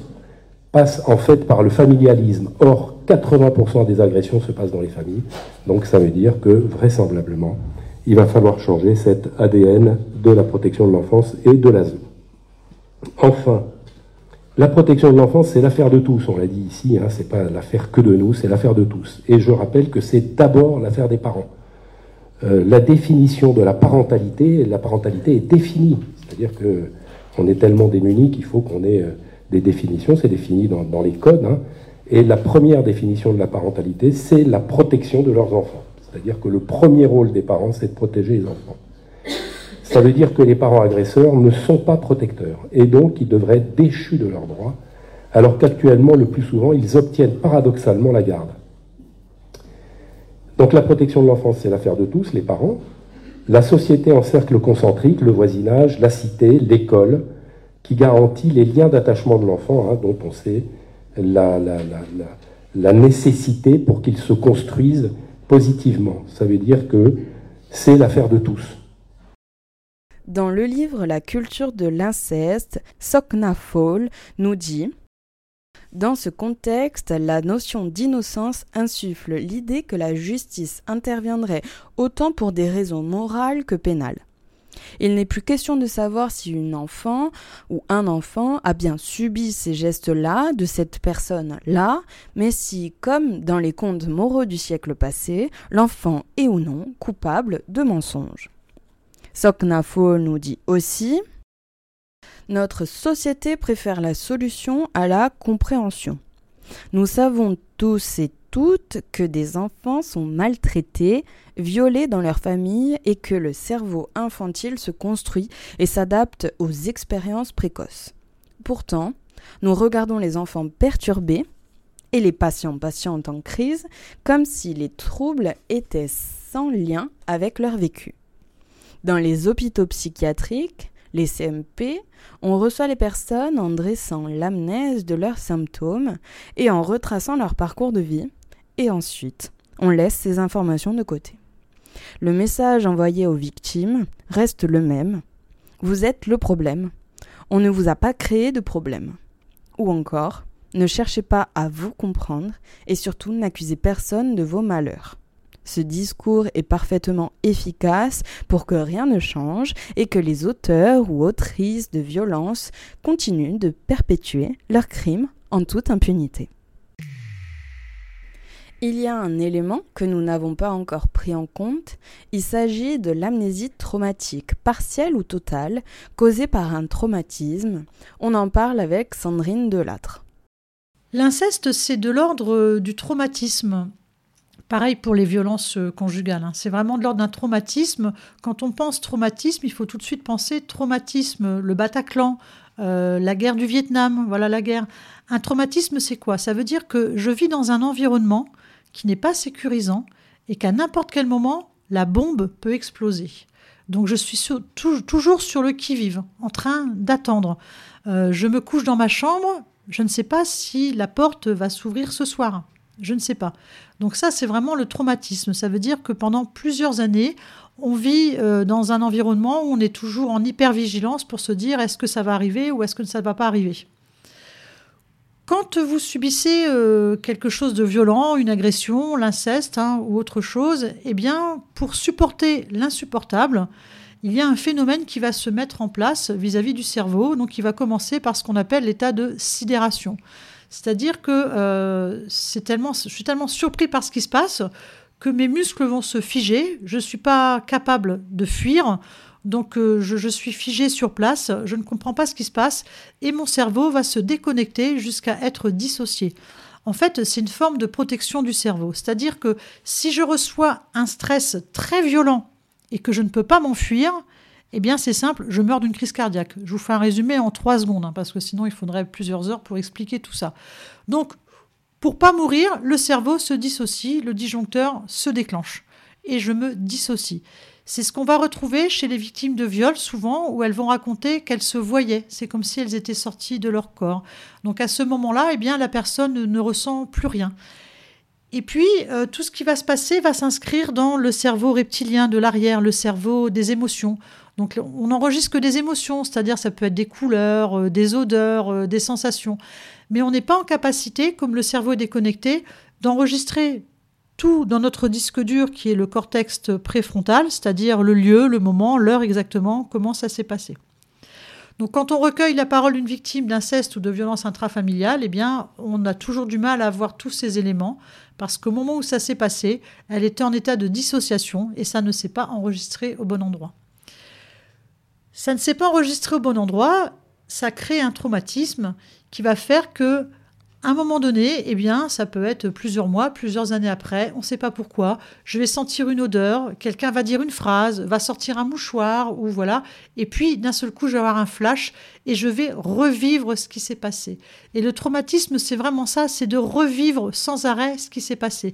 passe en fait par le familialisme. Or, 80% des agressions se passent dans les familles. Donc ça veut dire que vraisemblablement, il va falloir changer cet ADN de la protection de l'enfance et de l'ASE. Enfin, la protection de l'enfance, c'est l'affaire de tous, on l'a dit ici, hein, c'est pas l'affaire que de nous, c'est l'affaire de tous. Et je rappelle que c'est d'abord l'affaire des parents. Euh, la définition de la parentalité, la parentalité est définie, c'est-à-dire que on est tellement démunis qu'il faut qu'on ait euh, des définitions, c'est défini dans, les codes. Hein. et la première définition de la parentalité, c'est la protection de leurs enfants. C'est-à-dire que le premier rôle des parents, c'est de protéger les enfants. Ça veut dire que les parents agresseurs ne sont pas protecteurs et donc ils devraient être déchus de leurs droits, alors qu'actuellement, le plus souvent, ils obtiennent paradoxalement la garde. Donc la protection de l'enfance, c'est l'affaire de tous, les parents. La société en cercle concentrique, le voisinage, la cité, l'école, qui garantit les liens d'attachement de l'enfant, hein, dont on sait la, la nécessité pour qu'il se construise positivement. Ça veut dire que c'est l'affaire de tous. Dans le livre La culture de l'inceste, Sokna Fall nous dit dans ce contexte, la notion d'innocence insuffle l'idée que la justice interviendrait autant pour des raisons morales que pénales. Il n'est plus question de savoir si une enfant ou un enfant a bien subi ces gestes-là de cette personne-là, mais si, comme dans les contes moraux du siècle passé, l'enfant est ou non coupable de mensonges. Soknafo nous dit aussi Notre société préfère la solution à la compréhension. Nous savons tous et toutes que des enfants sont maltraités, violés dans leur famille et que le cerveau infantile se construit et s'adapte aux expériences précoces. Pourtant, nous regardons les enfants perturbés et les patients patientes en crise comme si les troubles étaient sans lien avec leur vécu. Dans les hôpitaux psychiatriques, les CMP, on reçoit les personnes en dressant l'amnèse de leurs symptômes et en retraçant leur parcours de vie, et ensuite, on laisse ces informations de côté. Le message envoyé aux victimes reste le même. Vous êtes le problème. On ne vous a pas créé de problème. Ou encore, ne cherchez pas à vous comprendre et surtout n'accusez personne de vos malheurs. Ce discours est parfaitement efficace pour que rien ne change et que les auteurs ou autrices de violence continuent de perpétuer leurs crimes en toute impunité. Il y a un élément que nous n'avons pas encore pris en compte, il s'agit de l'amnésie traumatique, partielle ou totale, causée par un traumatisme. On en parle avec Sandrine Delattre. L'inceste, c'est de l'ordre du traumatisme. Pareil pour les violences conjugales. Hein. C'est vraiment de l'ordre d'un traumatisme. Quand on pense traumatisme, il faut tout de suite penser traumatisme, le Bataclan, euh, la guerre du Vietnam, voilà la guerre. Un traumatisme, c'est quoi? Ça veut dire que je vis dans un environnement qui n'est pas sécurisant et qu'à n'importe quel moment, la bombe peut exploser. Donc je suis toujours sur le qui-vive, en train d'attendre. Euh, je me couche dans ma chambre, je ne sais pas si la porte va s'ouvrir ce soir. Je ne sais pas. Donc ça, c'est vraiment le traumatisme. Ça veut dire que pendant plusieurs années, on vit euh, dans un environnement où on est toujours en hypervigilance pour se dire est-ce que ça va arriver ou est-ce que ça ne va pas arriver? Quand vous subissez euh, quelque chose de violent, une agression, l'inceste hein, ou autre chose, eh bien, pour supporter l'insupportable, il y a un phénomène qui va se mettre en place vis-à-vis du cerveau, donc qui va commencer par ce qu'on appelle l'état de sidération. C'est-à-dire que euh, tellement, je suis tellement surpris par ce qui se passe que mes muscles vont se figer, je ne suis pas capable de fuir, donc euh, je, suis figé sur place, je ne comprends pas ce qui se passe et mon cerveau va se déconnecter jusqu'à être dissocié. En fait, c'est une forme de protection du cerveau. C'est-à-dire que si je reçois un stress très violent et que je ne peux pas m'enfuir, eh bien c'est simple, je meurs d'une crise cardiaque. Je vous fais un résumé en trois secondes, hein, parce que sinon il faudrait plusieurs heures pour expliquer tout ça. Donc, pour pas mourir, le cerveau se dissocie, le disjoncteur se déclenche, et je me dissocie. C'est ce qu'on va retrouver chez les victimes de viol souvent, où elles vont raconter qu'elles se voyaient. C'est comme si elles étaient sorties de leur corps. Donc à ce moment-là, eh bien, la personne ne ressent plus rien. Et puis, euh, tout ce qui va se passer va s'inscrire dans le cerveau reptilien de l'arrière, le cerveau des émotions. Donc, on n'enregistre que des émotions, c'est-à-dire ça peut être des couleurs, euh, des odeurs, euh, des sensations. Mais on n'est pas en capacité, comme le cerveau est déconnecté, d'enregistrer tout dans notre disque dur qui est le cortex préfrontal, c'est-à-dire le lieu, le moment, l'heure exactement, comment ça s'est passé. Donc quand on recueille la parole d'une victime d'inceste ou de violence intrafamiliale, eh bien, on a toujours du mal à avoir tous ces éléments parce qu'au moment où ça s'est passé, elle était en état de dissociation et ça ne s'est pas enregistré au bon endroit. Ça ne s'est pas enregistré au bon endroit, ça crée un traumatisme qui va faire que à un moment donné, eh bien, ça peut être plusieurs mois, plusieurs années après, on ne sait pas pourquoi. Je vais sentir une odeur, quelqu'un va dire une phrase, va sortir un mouchoir, ou voilà. Et puis, d'un seul coup, je vais avoir un flash et je vais revivre ce qui s'est passé. Et le traumatisme, c'est vraiment ça, c'est de revivre sans arrêt ce qui s'est passé.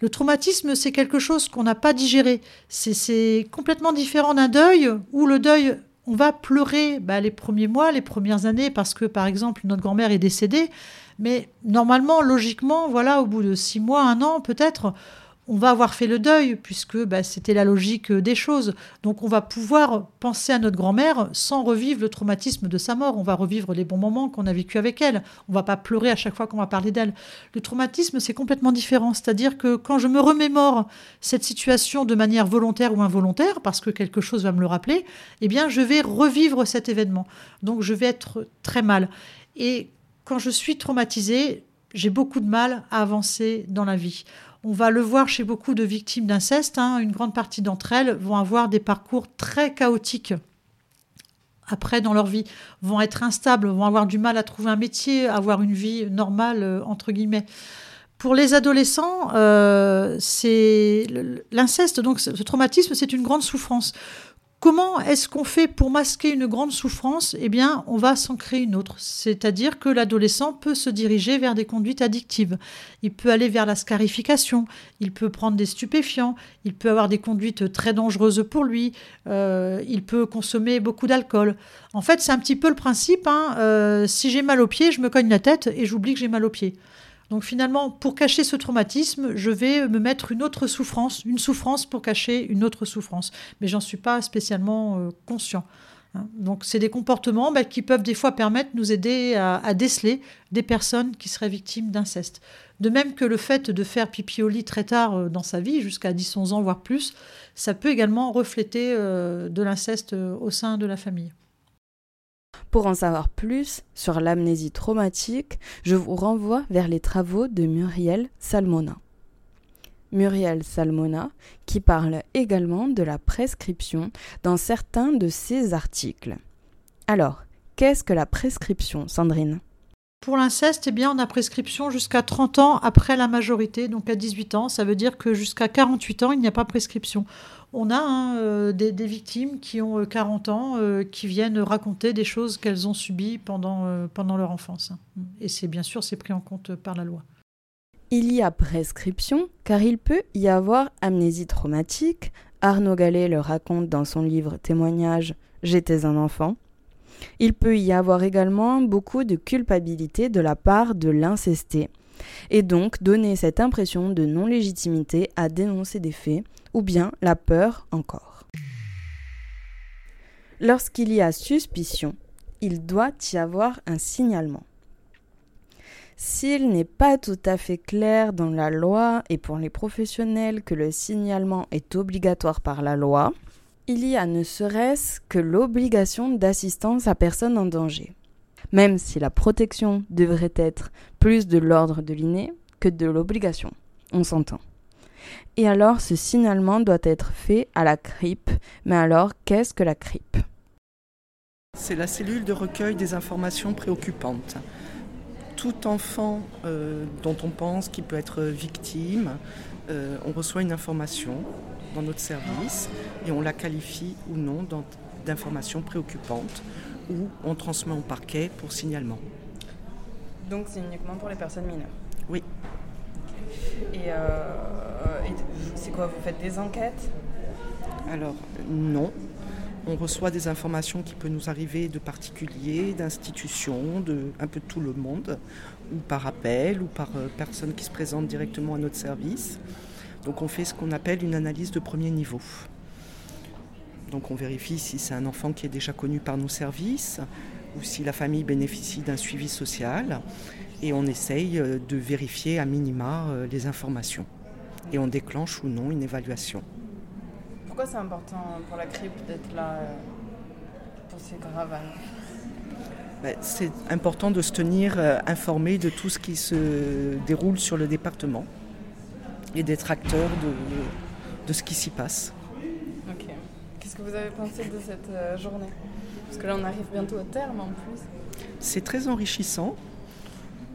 Le traumatisme, c'est quelque chose qu'on n'a pas digéré. C'est complètement différent d'un deuil où le deuil, on va pleurer bah, les premiers mois, les premières années, parce que, par exemple, notre grand-mère est décédée. Mais normalement, logiquement, voilà, au bout de six mois, un an peut-être, on va avoir fait le deuil, puisque bah, c'était la logique des choses. Donc on va pouvoir penser à notre grand-mère sans revivre le traumatisme de sa mort. On va revivre les bons moments qu'on a vécu avec elle. On va pas pleurer à chaque fois qu'on va parler d'elle. Le traumatisme, c'est complètement différent. C'est-à-dire que quand je me remémore cette situation de manière volontaire ou involontaire, parce que quelque chose va me le rappeler, eh bien je vais revivre cet événement. Donc je vais être très mal. Et quand je suis traumatisée, j'ai beaucoup de mal à avancer dans la vie. On va le voir chez beaucoup de victimes d'inceste. Hein. une grande partie d'entre elles vont avoir des parcours très chaotiques après dans leur vie, vont être instables, vont avoir du mal à trouver un métier, avoir une vie normale, euh, entre guillemets. Pour les adolescents, euh, c'est l'inceste, donc ce traumatisme, c'est une grande souffrance. Comment est-ce qu'on fait pour masquer une grande souffrance? Eh bien, on va s'en créer une autre. C'est-à-dire que l'adolescent peut se diriger vers des conduites addictives. Il peut aller vers la scarification, il peut prendre des stupéfiants, il peut avoir des conduites très dangereuses pour lui, euh, il peut consommer beaucoup d'alcool. En fait, c'est un petit peu le principe. Hein, euh, si j'ai mal au pied, je me cogne la tête et j'oublie que j'ai mal au pied. Donc finalement, pour cacher ce traumatisme, je vais me mettre une autre souffrance, une souffrance pour cacher une autre souffrance. Mais j'en suis pas spécialement euh, conscient. Hein. Donc c'est des comportements bah, qui peuvent des fois permettre, nous aider à, déceler des personnes qui seraient victimes d'inceste. De même que le fait de faire pipi au lit très tard euh, dans sa vie, jusqu'à 10-11 ans, voire plus, ça peut également refléter euh, de l'inceste au sein de la famille. Pour en savoir plus sur l'amnésie traumatique, je vous renvoie vers les travaux de Muriel Salmona. Muriel Salmona, qui parle également de la prescription dans certains de ses articles. Alors, qu'est-ce que la prescription, Sandrine? Pour l'inceste, eh bien, on a prescription jusqu'à 30 ans après la majorité, donc à 18 ans. Ça veut dire que jusqu'à 48 ans, il n'y a pas prescription. On a hein, euh, des, victimes qui ont 40 euh, ans, euh, qui viennent raconter des choses qu'elles ont subies pendant, pendant leur enfance. Et c'est bien sûr, c'est pris en compte par la loi. Il y a prescription, car il peut y avoir amnésie traumatique. Arnaud Gallet le raconte dans son livre Témoignage J'étais un enfant. Il peut y avoir également beaucoup de culpabilité de la part de l'incesté, et donc donner cette impression de non-légitimité à dénoncer des faits, ou bien la peur encore. Lorsqu'il y a suspicion, il doit y avoir un signalement. S'il n'est pas tout à fait clair dans la loi et pour les professionnels que le signalement est obligatoire par la loi, il y a ne serait-ce que l'obligation d'assistance à personne en danger. Même si la protection devrait être plus de l'ordre de l'inné que de l'obligation. On s'entend. Et alors ce signalement doit être fait à la CRIP. Mais alors qu'est-ce que la CRIP C'est la cellule de recueil des informations préoccupantes. Tout enfant euh, dont on pense qu'il peut être victime, euh, on reçoit une information dans notre service et on la qualifie ou non d'information préoccupante ou on transmet au parquet pour signalement. Donc c'est uniquement pour les personnes mineures? Oui. Euh, et, c'est quoi Vous faites des enquêtes? Alors non. On reçoit des informations qui peuvent nous arriver de particuliers, d'institutions, de un peu tout le monde, ou par appel, ou par euh, personnes qui se présentent directement à notre service. Donc on fait ce qu'on appelle une analyse de premier niveau. Donc on vérifie si c'est un enfant qui est déjà connu par nos services ou si la famille bénéficie d'un suivi social et on essaye euh, de vérifier à minima euh, les informations et on déclenche ou non une évaluation. Pourquoi c'est important pour la CRIP d'être là euh, pour ces caravanes? Ben, c'est important de se tenir informé de tout ce qui se déroule sur le département et d'être acteur de, de ce qui s'y passe. Ok. Qu'est-ce que vous avez pensé de cette euh, journée? Parce que là, on arrive bientôt au terme en plus. C'est très enrichissant.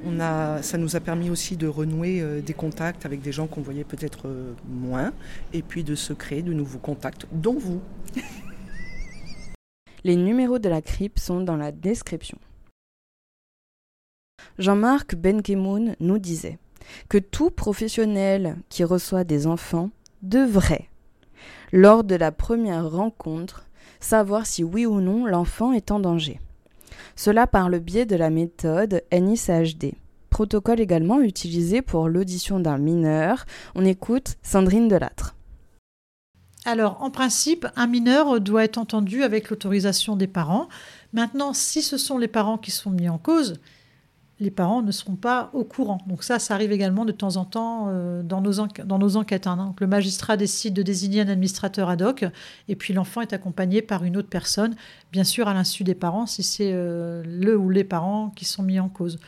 On ça nous a permis aussi de renouer euh, des contacts avec des gens qu'on voyait peut-être euh, moins, et puis de se créer de nouveaux contacts, dont vous. *laughs* Les numéros de la CRIP sont dans la description. Jean-Marc Benkemoun nous disait que tout professionnel qui reçoit des enfants devrait, lors de la première rencontre, savoir si oui ou non l'enfant est en danger. Cela par le biais de la méthode NICHD. Protocole également utilisé pour l'audition d'un mineur. On écoute Sandrine Delattre. Alors, en principe, un mineur doit être entendu avec l'autorisation des parents. Maintenant, si ce sont les parents qui sont mis en cause, les parents ne seront pas au courant. Donc ça, ça arrive également de temps en temps euh, dans, nos enquêtes. Hein. Le magistrat décide de désigner un administrateur ad hoc, et puis l'enfant est accompagné par une autre personne, bien sûr à l'insu des parents, si c'est euh, le ou les parents qui sont mis en cause.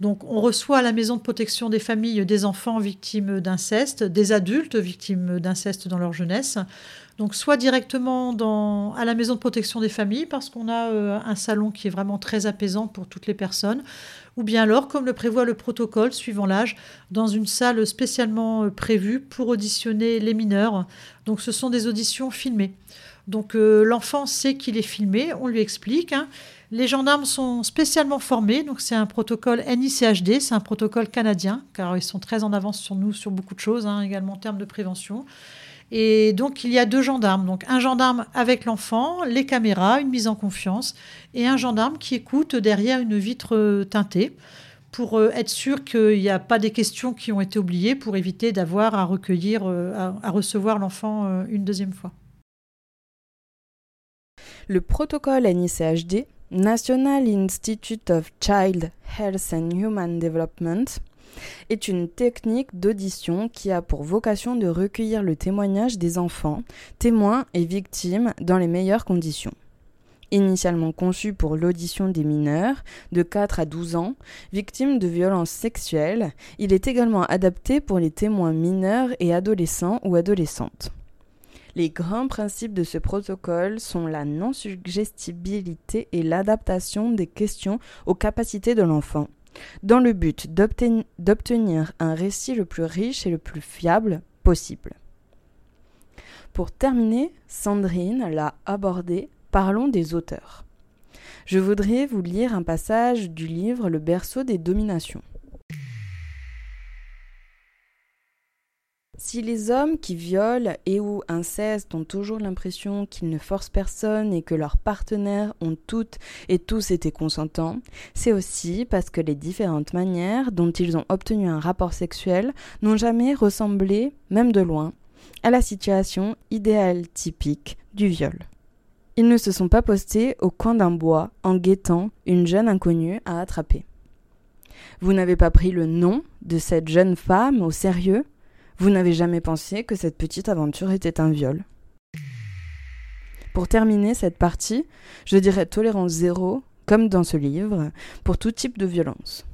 Donc on reçoit à la maison de protection des familles des enfants victimes d'inceste, des adultes victimes d'inceste dans leur jeunesse. Donc soit directement à la maison de protection des familles parce qu'on a euh, un salon qui est vraiment très apaisant pour toutes les personnes, ou bien alors, comme le prévoit le protocole suivant l'âge, dans une salle spécialement euh, prévue pour auditionner les mineurs. Donc ce sont des auditions filmées. Donc euh, l'enfant sait qu'il est filmé, on lui explique. Hein. Les gendarmes sont spécialement formés, donc c'est un protocole NICHD, c'est un protocole canadien, car ils sont très en avance sur nous sur beaucoup de choses, hein, également en termes de prévention. Et donc, il y a deux gendarmes. Donc, un gendarme avec l'enfant, les caméras, une mise en confiance, et un gendarme qui écoute derrière une vitre teintée pour euh, être sûr qu'il n'y a pas des questions qui ont été oubliées pour éviter d'avoir à recueillir, euh, à, recevoir l'enfant euh, une deuxième fois. Le protocole NICHD, National Institute of Child Health and Human Development, est une technique d'audition qui a pour vocation de recueillir le témoignage des enfants, témoins et victimes dans les meilleures conditions. Initialement conçu pour l'audition des mineurs de 4 à 12 ans, victimes de violences sexuelles, il est également adapté pour les témoins mineurs et adolescents ou adolescentes. Les grands principes de ce protocole sont la non-suggestibilité et l'adaptation des questions aux capacités de l'enfant, dans le but d'obtenir un récit le plus riche et le plus fiable possible. Pour terminer, Sandrine l'a abordé, parlons des auteurs. Je voudrais vous lire un passage du livre Le berceau des dominations. Si les hommes qui violent et ou incestent ont toujours l'impression qu'ils ne forcent personne et que leurs partenaires ont toutes et tous été consentants, c'est aussi parce que les différentes manières dont ils ont obtenu un rapport sexuel n'ont jamais ressemblé, même de loin, à la situation idéale typique du viol. Ils ne se sont pas postés au coin d'un bois en guettant une jeune inconnue à attraper. Vous n'avez pas pris le nom de cette jeune femme au sérieux? Vous n'avez jamais pensé que cette petite aventure était un viol. Pour terminer cette partie, je dirais tolérance zéro, comme dans ce livre, pour tout type de violence.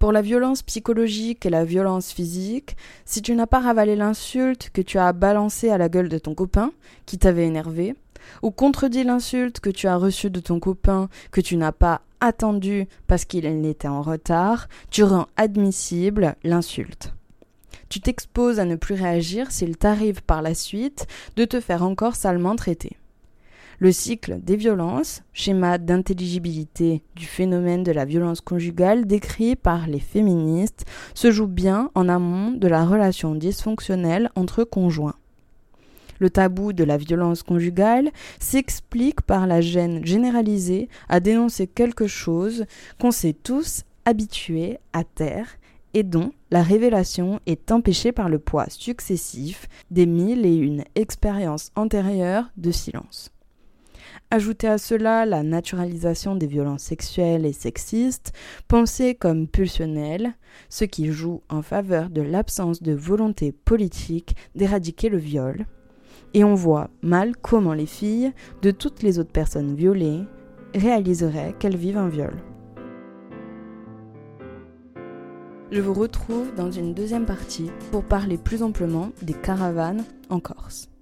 Pour la violence psychologique et la violence physique, si tu n'as pas ravalé l'insulte que tu as balancée à la gueule de ton copain, qui t'avait énervé, ou contredit l'insulte que tu as reçue de ton copain que tu n'as pas attendu parce qu'il était en retard, tu rends admissible l'insulte. Tu t'exposes à ne plus réagir s'il t'arrive par la suite de te faire encore salement traiter. Le cycle des violences, schéma d'intelligibilité du phénomène de la violence conjugale décrit par les féministes, se joue bien en amont de la relation dysfonctionnelle entre conjoints. Le tabou de la violence conjugale s'explique par la gêne généralisée à dénoncer quelque chose qu'on s'est tous habitués à taire et dont la révélation est empêchée par le poids successif des mille et une expériences antérieures de silence. Ajoutez à cela la naturalisation des violences sexuelles et sexistes, pensées comme pulsionnelles, ce qui joue en faveur de l'absence de volonté politique d'éradiquer le viol, et on voit mal comment les filles de toutes les autres personnes violées réaliseraient qu'elles vivent un viol. Je vous retrouve dans une deuxième partie pour parler plus amplement des caravanes en Corse.